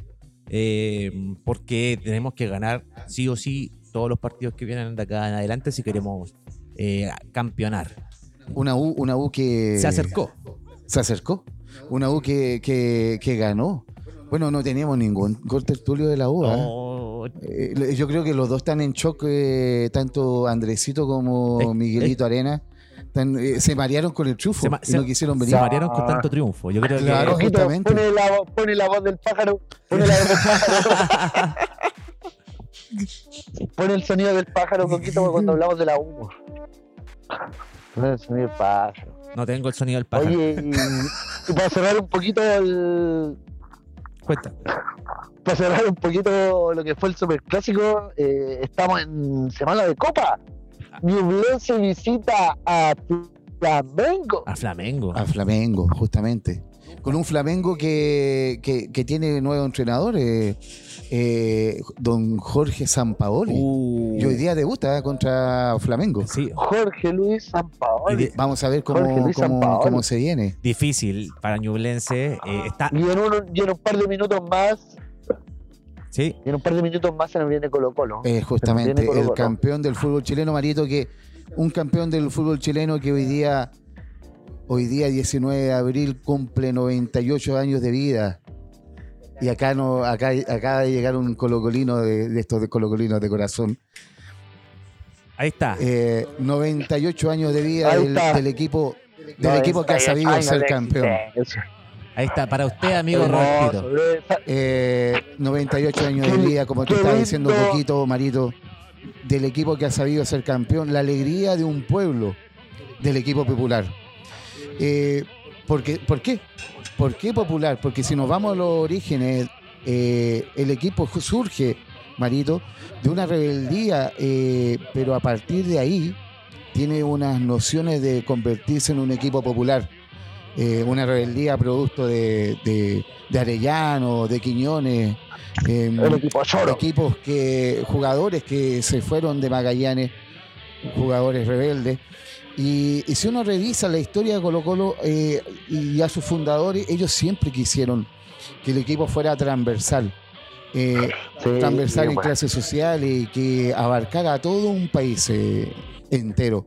eh, porque tenemos que ganar sí o sí todos los partidos que vienen de acá en adelante si queremos eh, campeonar. Una U, una U que Se acercó. se acercó. Una U que, que, que ganó. Bueno, no teníamos ningún gol tertulio de la U. ¿ah? Oh, Eh, yo creo que los dos están en shock, eh, tanto Andresito como Miguelito Arena. Eh, se marearon con el chufo se, y se- no quisieron se venir. marearon con tanto triunfo. Yo creo Claro. que justamente. Pone la, pone la voz del pájaro. Pone la voz del pájaro. pone el sonido del pájaro, Coquito, cuando hablamos de la humo. Pone el sonido del pájaro. no tengo el sonido del pájaro. Oye, y, y para cerrar un poquito el, Cuenta. para cerrar un poquito lo que fue el superclásico, eh, estamos en semana de copa. Ñublense visita a Flamengo. A Flamengo. A Flamengo, justamente. Con un Flamengo que, que, que tiene nuevo entrenador, eh, eh, don Jorge Sampaoli. Uh, Y hoy día debuta contra Flamengo. sí, Jorge Luis Sampaoli. Vamos a ver cómo, cómo, cómo se viene. difícil para Ñublense. eh, está, Y en, un, y en un par de minutos más, sí, y en un par de minutos más se nos viene Colo Colo. Eh, justamente, Colo el campeón del fútbol chileno, Marito, que un campeón del fútbol chileno que hoy día, hoy día 19 de abril, cumple 98 años de vida. Y acá no, acá acaba de llegar un colocolino de, de estos de colocolinos de corazón. ahí está. Eh, 98 años de vida del, equipo, del equipo que ha sabido ser campeón. Ahí está. Para usted, amigo Robertito. Eh, 98 años de vida, como te estaba diciendo lindo. poquito, Marito, del equipo que ha sabido ser campeón, la alegría de un pueblo, del equipo popular. Eh, porque, ¿Por qué? ¿Por qué popular? Porque si nos vamos a los orígenes, eh, el equipo surge, Marito, de una rebeldía, eh, pero a partir de ahí tiene unas nociones de convertirse en un equipo popular. Eh, una rebeldía producto de, de, de Arellano, de Quiñones, em, el equipo Choro. equipos que, jugadores que se fueron de Magallanes, jugadores rebeldes. Y, y si uno revisa la historia de Colo Colo eh, y a sus fundadores, ellos siempre quisieron que el equipo fuera transversal. Eh, Sí, transversal en bueno. clases sociales y que abarcara a todo un país eh, entero.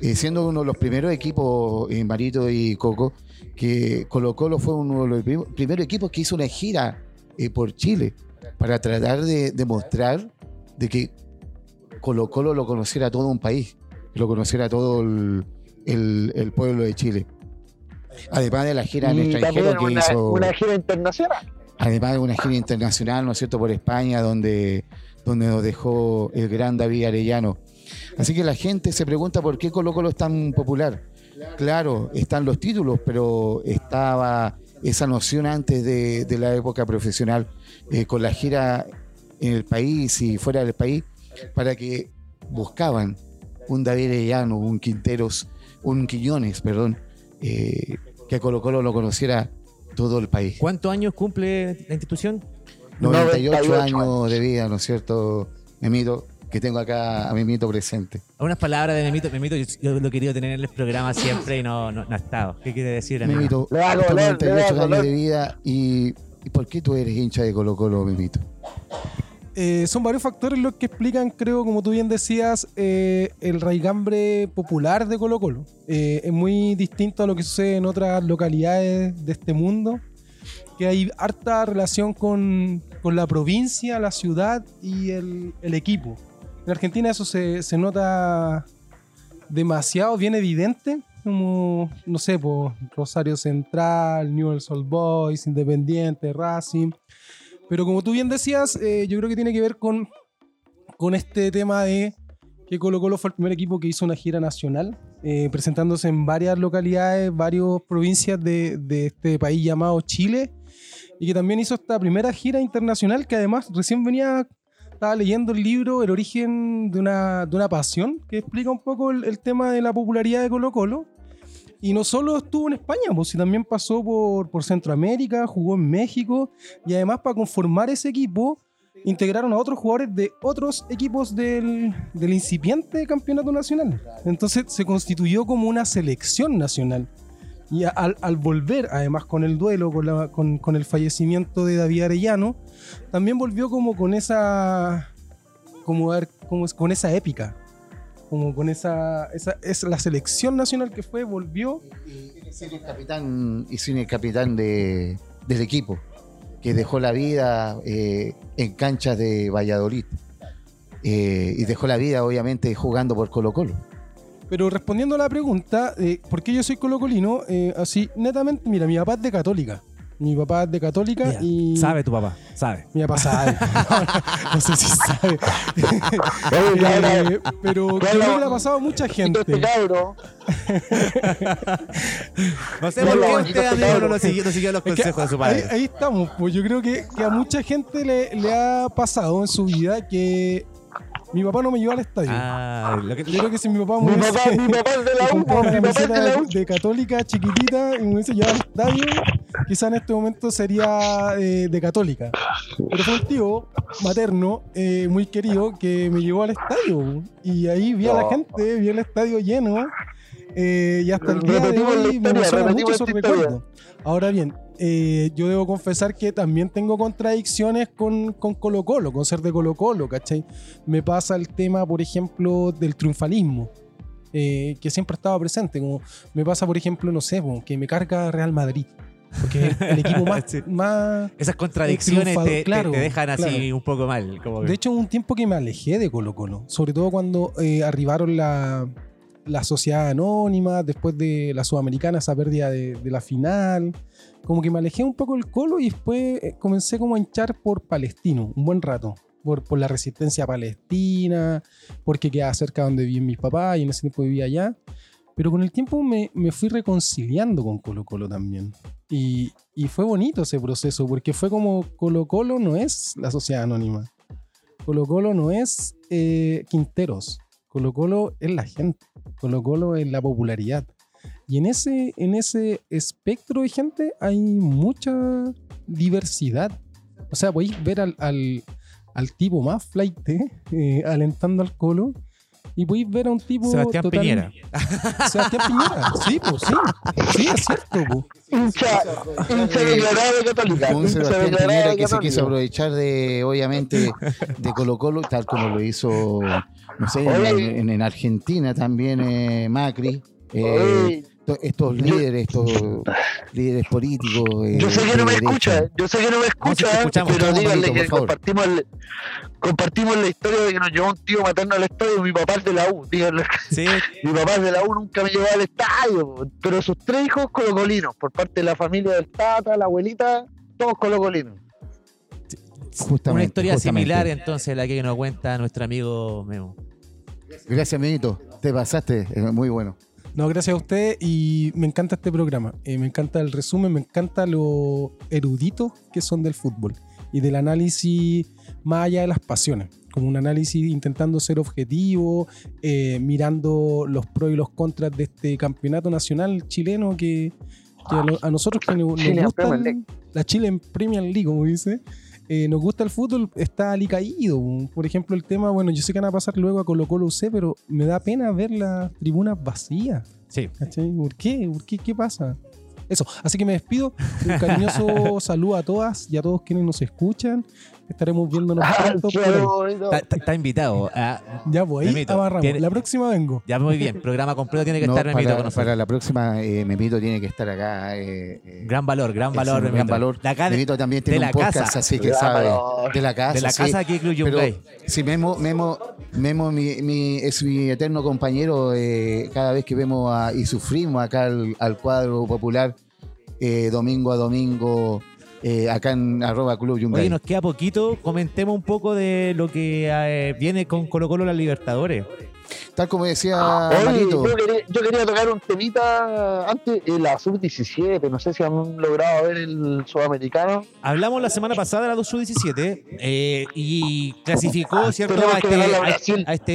Eh, siendo uno de los primeros equipos, Marito y Coco, que Colo Colo fue uno de los prim- primeros equipos que hizo una gira por Chile para tratar de demostrar de que Colo Colo lo conociera todo un país, lo conociera todo el, el- el pueblo de Chile. Además de la gira en extranjero que una, hizo una gira internacional. además de una gira internacional, ¿no es cierto?, por España, donde, donde nos dejó el gran David Arellano. Así que la gente se pregunta por qué Colo Colo es tan popular. Claro, están los títulos, pero estaba esa noción antes de, de la época profesional, eh, con la gira en el país y fuera del país, para que buscaban un David Arellano, un Quinteros, un Quiñones, perdón, eh, que a Colo Colo lo conociera todo el país. ¿Cuántos años cumple la institución? 98, 98 años de vida, ¿no es cierto, Memito? Que tengo acá a Memito presente. Unas palabras de Memito. Memito, yo, yo lo he querido tener en el programa siempre y no, no, no ha estado. ¿Qué quiere decir, amigo? Memito, Le le da 98 años color. de vida y, ¿y por qué tú eres hincha de Colo Colo, Memito? Eh, son varios factores los que explican, creo, como tú bien decías, eh, el raigambre popular de Colo Colo. Eh, es muy distinto a lo que sucede en otras localidades de este mundo. que hay harta relación con, con la provincia, la ciudad y el, el equipo. En Argentina eso se, se nota demasiado, bien evidente, como, no sé, por Rosario Central, Newell's Old Boys, Independiente, Racing. Pero como tú bien decías, eh, yo creo que tiene que ver con, con este tema de que Colo Colo fue el primer equipo que hizo una gira nacional, eh, presentándose en varias localidades, varias provincias de, de este país llamado Chile, y que también hizo esta primera gira internacional que además recién venía, estaba leyendo el libro El origen de una, de una pasión, que explica un poco el, el tema de la popularidad de Colo Colo. Y no solo estuvo en España, pues, sino también pasó por, por Centroamérica, jugó en México, y además para conformar ese equipo integraron a otros jugadores de otros equipos del, del incipiente campeonato nacional. Entonces se constituyó como una selección nacional. Y al, al volver, además con el duelo, con, la- con- con el fallecimiento de David Arellano, también volvió como con esa, como, como con esa épica, como con esa, esa, es la selección nacional que fue, volvió. Y sin el capitán, y sin el capitán de- del equipo, que dejó la vida eh, en canchas de Valladolid. Eh, y dejó la vida, obviamente, jugando por Colo Colo. Pero respondiendo a la pregunta, eh, ¿por qué yo soy colocolino? Así, netamente, mira, mi papá es de católica. Mi papá es de católica y... Sabe tu papá, sabe. Mi papá sabe. no sé si sabe. Eh, pero creo que le ha pasado a mucha este gente. cabro. No sé por qué usted, que amigo, no, lo siguió, no siguió los Es que consejos de su ahí, padre. ahí estamos, pues yo creo que, que a mucha gente le, le ha pasado en su vida que mi papá no me llevó al estadio. Ah, lo que, Yo creo que si mi papá me Mi hubiese papá, mi papá es de la U, una mi papá es de camiseta la U. de, de católica chiquitita y me hubiese llevado al estadio, quizá en este momento sería eh, de católica. Pero fue un tío materno eh, muy querido que me llevó al estadio y ahí vi a la gente, vi el estadio lleno eh, y hasta el día de hoy me emociona mucho recuerdos. Ahora bien, eh, yo debo confesar que también tengo contradicciones con, con Colo Colo, con ser de Colo Colo, ¿cachai? Me pasa el tema, por ejemplo, del triunfalismo, eh, que siempre estaba presente. Como me pasa, por ejemplo, no sé, que me carga Real Madrid. Porque el equipo más, Sí. más esas contradicciones te, te- claro, te dejan así claro. un poco mal. Como que- De hecho, un tiempo que me alejé de Colo Colo, sobre todo cuando eh, arribaron la, la sociedad anónima, después de la sudamericana, esa pérdida de, de la final. Como que me alejé un poco del Colo y después eh, comencé como a hinchar por Palestino, un buen rato. Por, por la resistencia palestina, porque quedaba cerca donde vivían mis papás y en ese tiempo vivía allá. Pero con el tiempo me, me fui reconciliando con Colo Colo también. Y, y fue bonito ese proceso, porque fue como Colo Colo no es la sociedad anónima. Colo Colo no es eh, Quinteros. Colo Colo es la gente. Colo Colo es la popularidad. Y en ese, en ese espectro de gente hay mucha diversidad. O sea, podéis ver al, al, al tipo más flight eh, alentando al Colo y podéis ver a un tipo. Sebastián total- Piñera. Sebastián Piñera, sí, pues sí. Sí, es cierto, pues. Hincha, hincha declarado de católica. Un Sebastián Piñera de que se quiso aprovechar de, obviamente, de Colo Colo, tal como lo hizo, no sé, en, en- en Argentina también eh, Macri. eh, estos líderes, estos líderes políticos. eh, Yo sé que no me derecha. escucha, yo sé que no me sí escucha, pero díganle que compartimos, el- compartimos la historia de que nos llevó un tío materno al estadio, mi papá es de la U, díganle, Sí, mi papá es de la U, nunca me llevó al estadio, pero sus tres hijos colocolinos, por parte de la familia del tata, la abuelita, todos colocolinos. Justamente, una historia justamente. similar entonces a la que nos cuenta nuestro amigo Memo. Gracias, Benito. Te pasaste. eh, muy bueno. No, gracias a usted y me encanta este programa. Eh, me encanta el resumen, me encanta lo eruditos que son del fútbol y del análisis más allá de las pasiones. Como un análisis intentando ser objetivo, eh, mirando los pros y los contras de este campeonato nacional chileno que, que a, nosotros que nos, nos gusta la Chile en Premier League, como dice, eh, nos gusta el fútbol, está alicaído. Por ejemplo, el tema, bueno, yo sé que van a pasar luego a Colo Colo UC, pero me da pena ver las tribunas vacías. Sí. ¿Cachai? ¿Por qué? ¿Por qué? ¿Qué pasa? Eso, así que me despido. Un cariñoso saludo a todas y a todos quienes nos escuchan. Estaremos viéndonos Ah, pronto. Está, está- está invitado. ah, Ya voy, Memito, La próxima vengo. ya muy bien. Programa completo tiene que No, estar Memito para, con nosotros. para la próxima, eh, Memito tiene que estar acá. eh, eh, Gran valor, gran valor. un gran Memito. valor. De acá de, Memito también de tiene la un podcast, casa. así que Gran sabe. valor. De la casa. de la sí. casa aquí Club Pero Yungay. si Memo, Memo, Memo mi, mi- es mi eterno compañero eh, cada vez que vemos a- y sufrimos acá al, al cuadro popular eh, domingo a domingo eh, acá en arroba Club Yungay. Oye, nos queda poquito. Comentemos un poco de lo que eh, viene con Colo Colo las Libertadores. Tal como decía Oye, Marito, yo quería, yo quería tocar un temita antes, en la sub-17, no sé si han logrado ver el sudamericano. Hablamos la semana pasada de la 2 17 eh, y clasificó, ¿cierto? Tenemos A este, a este,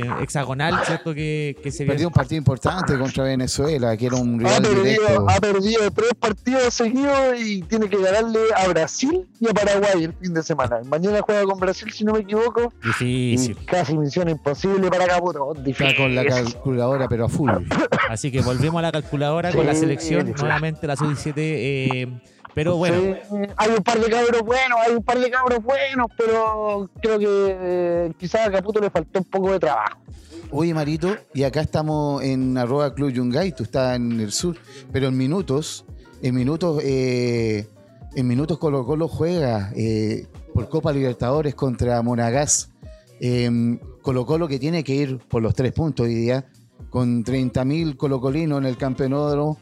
eh, hexagonal, ¿cierto? Que, que se perdió un partido importante contra Venezuela, que era un Ha rival directo. perdido, ha perdido tres partidos seguidos y tiene que ganarle a Brasil y a Paraguay el fin de semana. Mañana juega con Brasil, si no me equivoco. Y casi misión imposible para Caputo. Está con la calculadora, pero a full. Así que volvemos a la calculadora con la selección, sí. nuevamente la sub-17. eh, pero bueno, Sí, hay un par de cabros buenos, hay un par de cabros buenos, pero creo que eh, quizás a Caputo le faltó un poco de trabajo. Oye, Marito, y acá estamos en arroba Club Yungay, tú estás en el sur, pero en minutos, en minutos, eh, en minutos Colo Colo juega eh, por Copa Libertadores contra Monagas. Eh, Colo Colo que tiene que ir por los tres puntos hoy día, con 30.000 colocolinos en el campeonato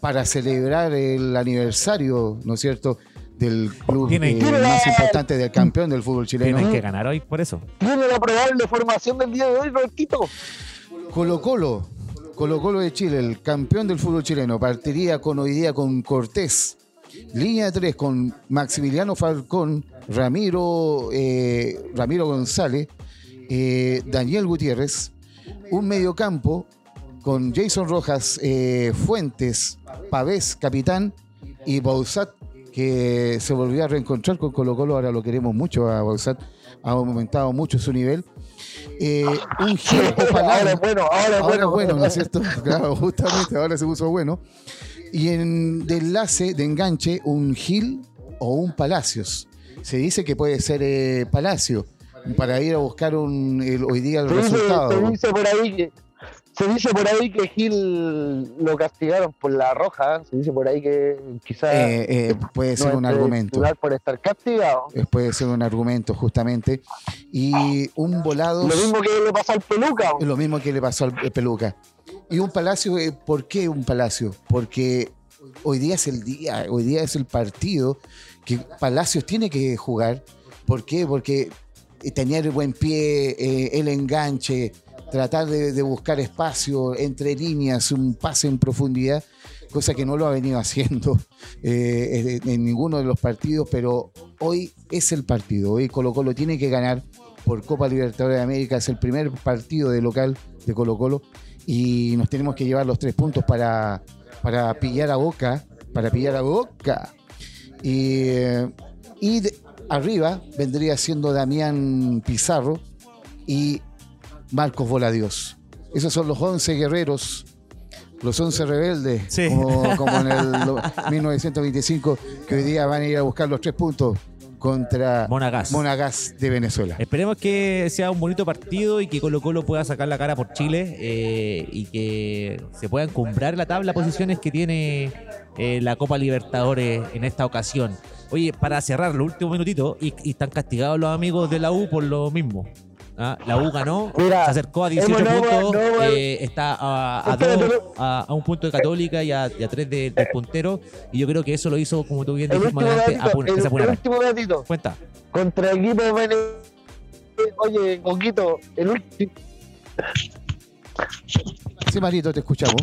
para celebrar el aniversario, ¿no es cierto?, del club Tienen- eh, más importante del campeón del fútbol chileno. tienen que ganar hoy por eso. Tiene la probable formación del día de hoy, Robertito. Colo Colo, Colo Colo de Chile, el campeón del fútbol chileno, partiría con hoy día con Cortés. Línea 3 con Maximiliano Falcón, Ramiro, eh, Ramiro González, eh, Daniel Gutiérrez. Un mediocampo con Jason Rojas, eh, Fuentes, Pavés, capitán, y Bausat, que se volvió a reencontrar con Colo Colo. Ahora lo queremos mucho a Bausat, ha aumentado mucho su nivel. Eh, un Gil Ahora es bueno, ahora es Ahora bueno. es bueno, ¿no es cierto? Claro, justamente ahora se puso bueno. Y en de enlace, de enganche, un Gil o un Palacios. Se dice que puede ser eh, Palacio para ir a buscar un, el- hoy día el Se dice, resultado. se dice por ahí que se dice por ahí que Gil lo castigaron por la roja. Se dice por ahí que quizás Eh, eh, puede ser un argumento. por estar castigado. Eh, Puede ser un argumento, justamente. Y un volado. Lo mismo que le pasó al peluca. Lo mismo que le pasó al Peluca. Y un palacio, eh, ¿por qué un palacio? Porque hoy día es el día, hoy día es el partido que Palacios tiene que jugar. ¿Por qué? Porque eh, tener buen pie, eh, el enganche, tratar de, buscar espacio entre líneas, un pase en profundidad, cosa que no lo ha venido haciendo eh, en, ninguno de los partidos, pero hoy es el partido. Hoy Colo Colo tiene que ganar por Copa Libertadores de América, es el primer partido de local de Colo Colo y nos tenemos que llevar los tres puntos para, para pillar a Boca, para pillar a Boca. Y, eh, arriba vendría siendo Damián Pizarro y Marcos Voladios. Esos son los 11 guerreros, los 11 rebeldes, Sí. como, como en el lo- 1925, que hoy día van a ir a buscar los tres puntos contra Monagas. Monagas de Venezuela. Esperemos que sea un bonito partido y que Colo Colo pueda sacar la cara por Chile eh, y que se pueda encumbrar la tabla posiciones que tiene eh, la Copa Libertadores en esta ocasión. Oye, para cerrar los últimos minutitos, y, y están castigados los amigos de la U por lo mismo. ¿ah? La U ganó, Mira, se acercó a 18 hemos- no, puntos, no, eh, está a, dos- a- a un punto de Católica y a, y a tres de- del puntero. Y yo creo que eso lo hizo, como tú bien El dijiste, el, último. Cuenta. Contra el equipo de. Oye, Coquito, el último. Sí, Marito, te escuchamos.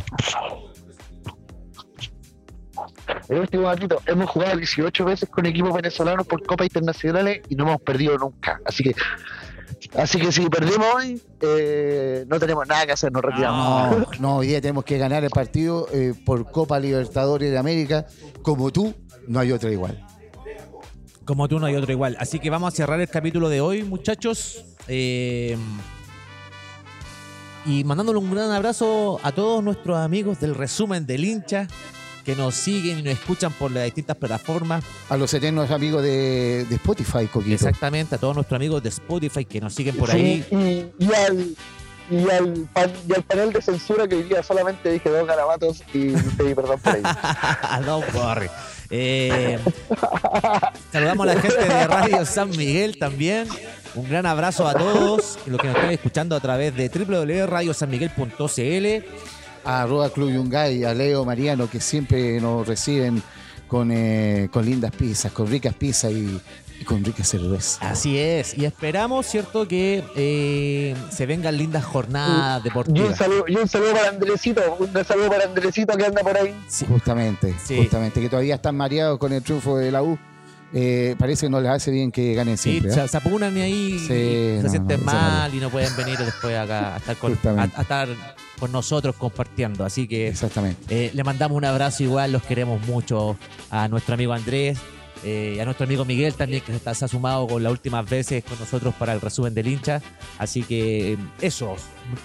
El último datito, hemos jugado 18 veces con equipos venezolanos por Copa Internacionales y no hemos perdido nunca. Así que, así que si perdimos hoy, eh, no tenemos nada que hacer, nos retiramos. No, no, hoy día tenemos que ganar el partido eh, por Copa Libertadores de América. Como tú, no hay otra igual. Como tú no hay otro igual. Así que vamos a cerrar el capítulo de hoy, muchachos. Eh, y mandándole un gran abrazo a todos nuestros amigos del resumen del hincha. Que nos siguen y nos escuchan por las distintas plataformas. A los eternos amigos de, de Spotify, Coquito. Exactamente, a todos nuestros amigos de Spotify que nos siguen por Sí, ahí. y, y al, y, al pan- y al panel de censura que hoy día solamente dije dos garabatos y pedí perdón por ahí. no corre. Eh, saludamos a la gente de Radio San Miguel también. Un gran abrazo a todos los que nos están escuchando a través de www.radiosanmiguel.cl. A arroba Club Yungay, a Leo Mariano, que siempre nos reciben con, eh, con lindas pizzas, con ricas pizzas y, y con ricas cervezas. Así es. Y esperamos, ¿cierto?, que eh, se vengan lindas jornadas Y un deportivas. saludo, y un saludo para Andresito, un saludo para Andresito que anda por ahí. Sí. Justamente, Sí. justamente, que todavía están mareados con el triunfo de la U. Eh, parece que no les hace bien que ganen Sí, siempre. ¿eh? se, se apunan ahí Sí, se no, sienten no, mal y no pueden venir después acá a estar con, a estar con nosotros compartiendo. Así que Exactamente. eh, le mandamos un abrazo igual, los queremos mucho a nuestro amigo Andrés, eh, a nuestro amigo Miguel también, que se, está- se ha sumado con las últimas veces con nosotros para el resumen del hincha. Así que eh, eso,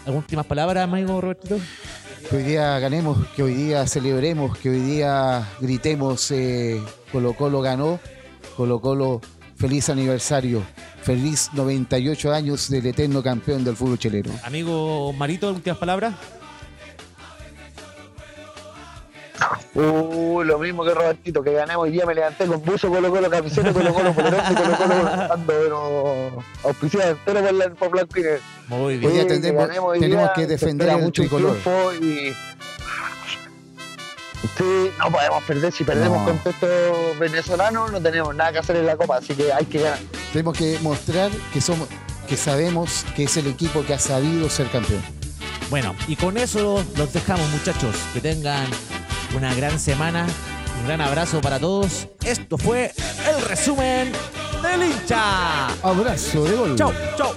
¿algunas últimas palabras, amigo Robertito? Que hoy día ganemos, que hoy día celebremos, que hoy día gritemos, eh, Colo Colo ganó, Colo Colo feliz aniversario, feliz 98 años del eterno campeón del fútbol chileno. Amigo Marito, últimas palabras. Uh, lo mismo que Robertito, que ganamos hoy día me levanté con buzo, Colo Colo camiseta, Colo Colo polerón, Colo Colo ando, pero auspiciado entero por, la, por blanco y negro. Muy Hoy bien. día Sí, tendremos- hoy tenemos día, que defender el mucho tricolor. y Sí, no podemos perder. Si perdemos No. con estos venezolanos, no tenemos nada que hacer en la Copa, así que hay que ganar. Tenemos que mostrar que somos, que sabemos que es el equipo que ha sabido ser campeón. Bueno, y con eso los dejamos, muchachos. Que tengan una gran semana. Un gran abrazo para todos. Esto fue el resumen del hincha. Abrazo de gol. Chau, chau.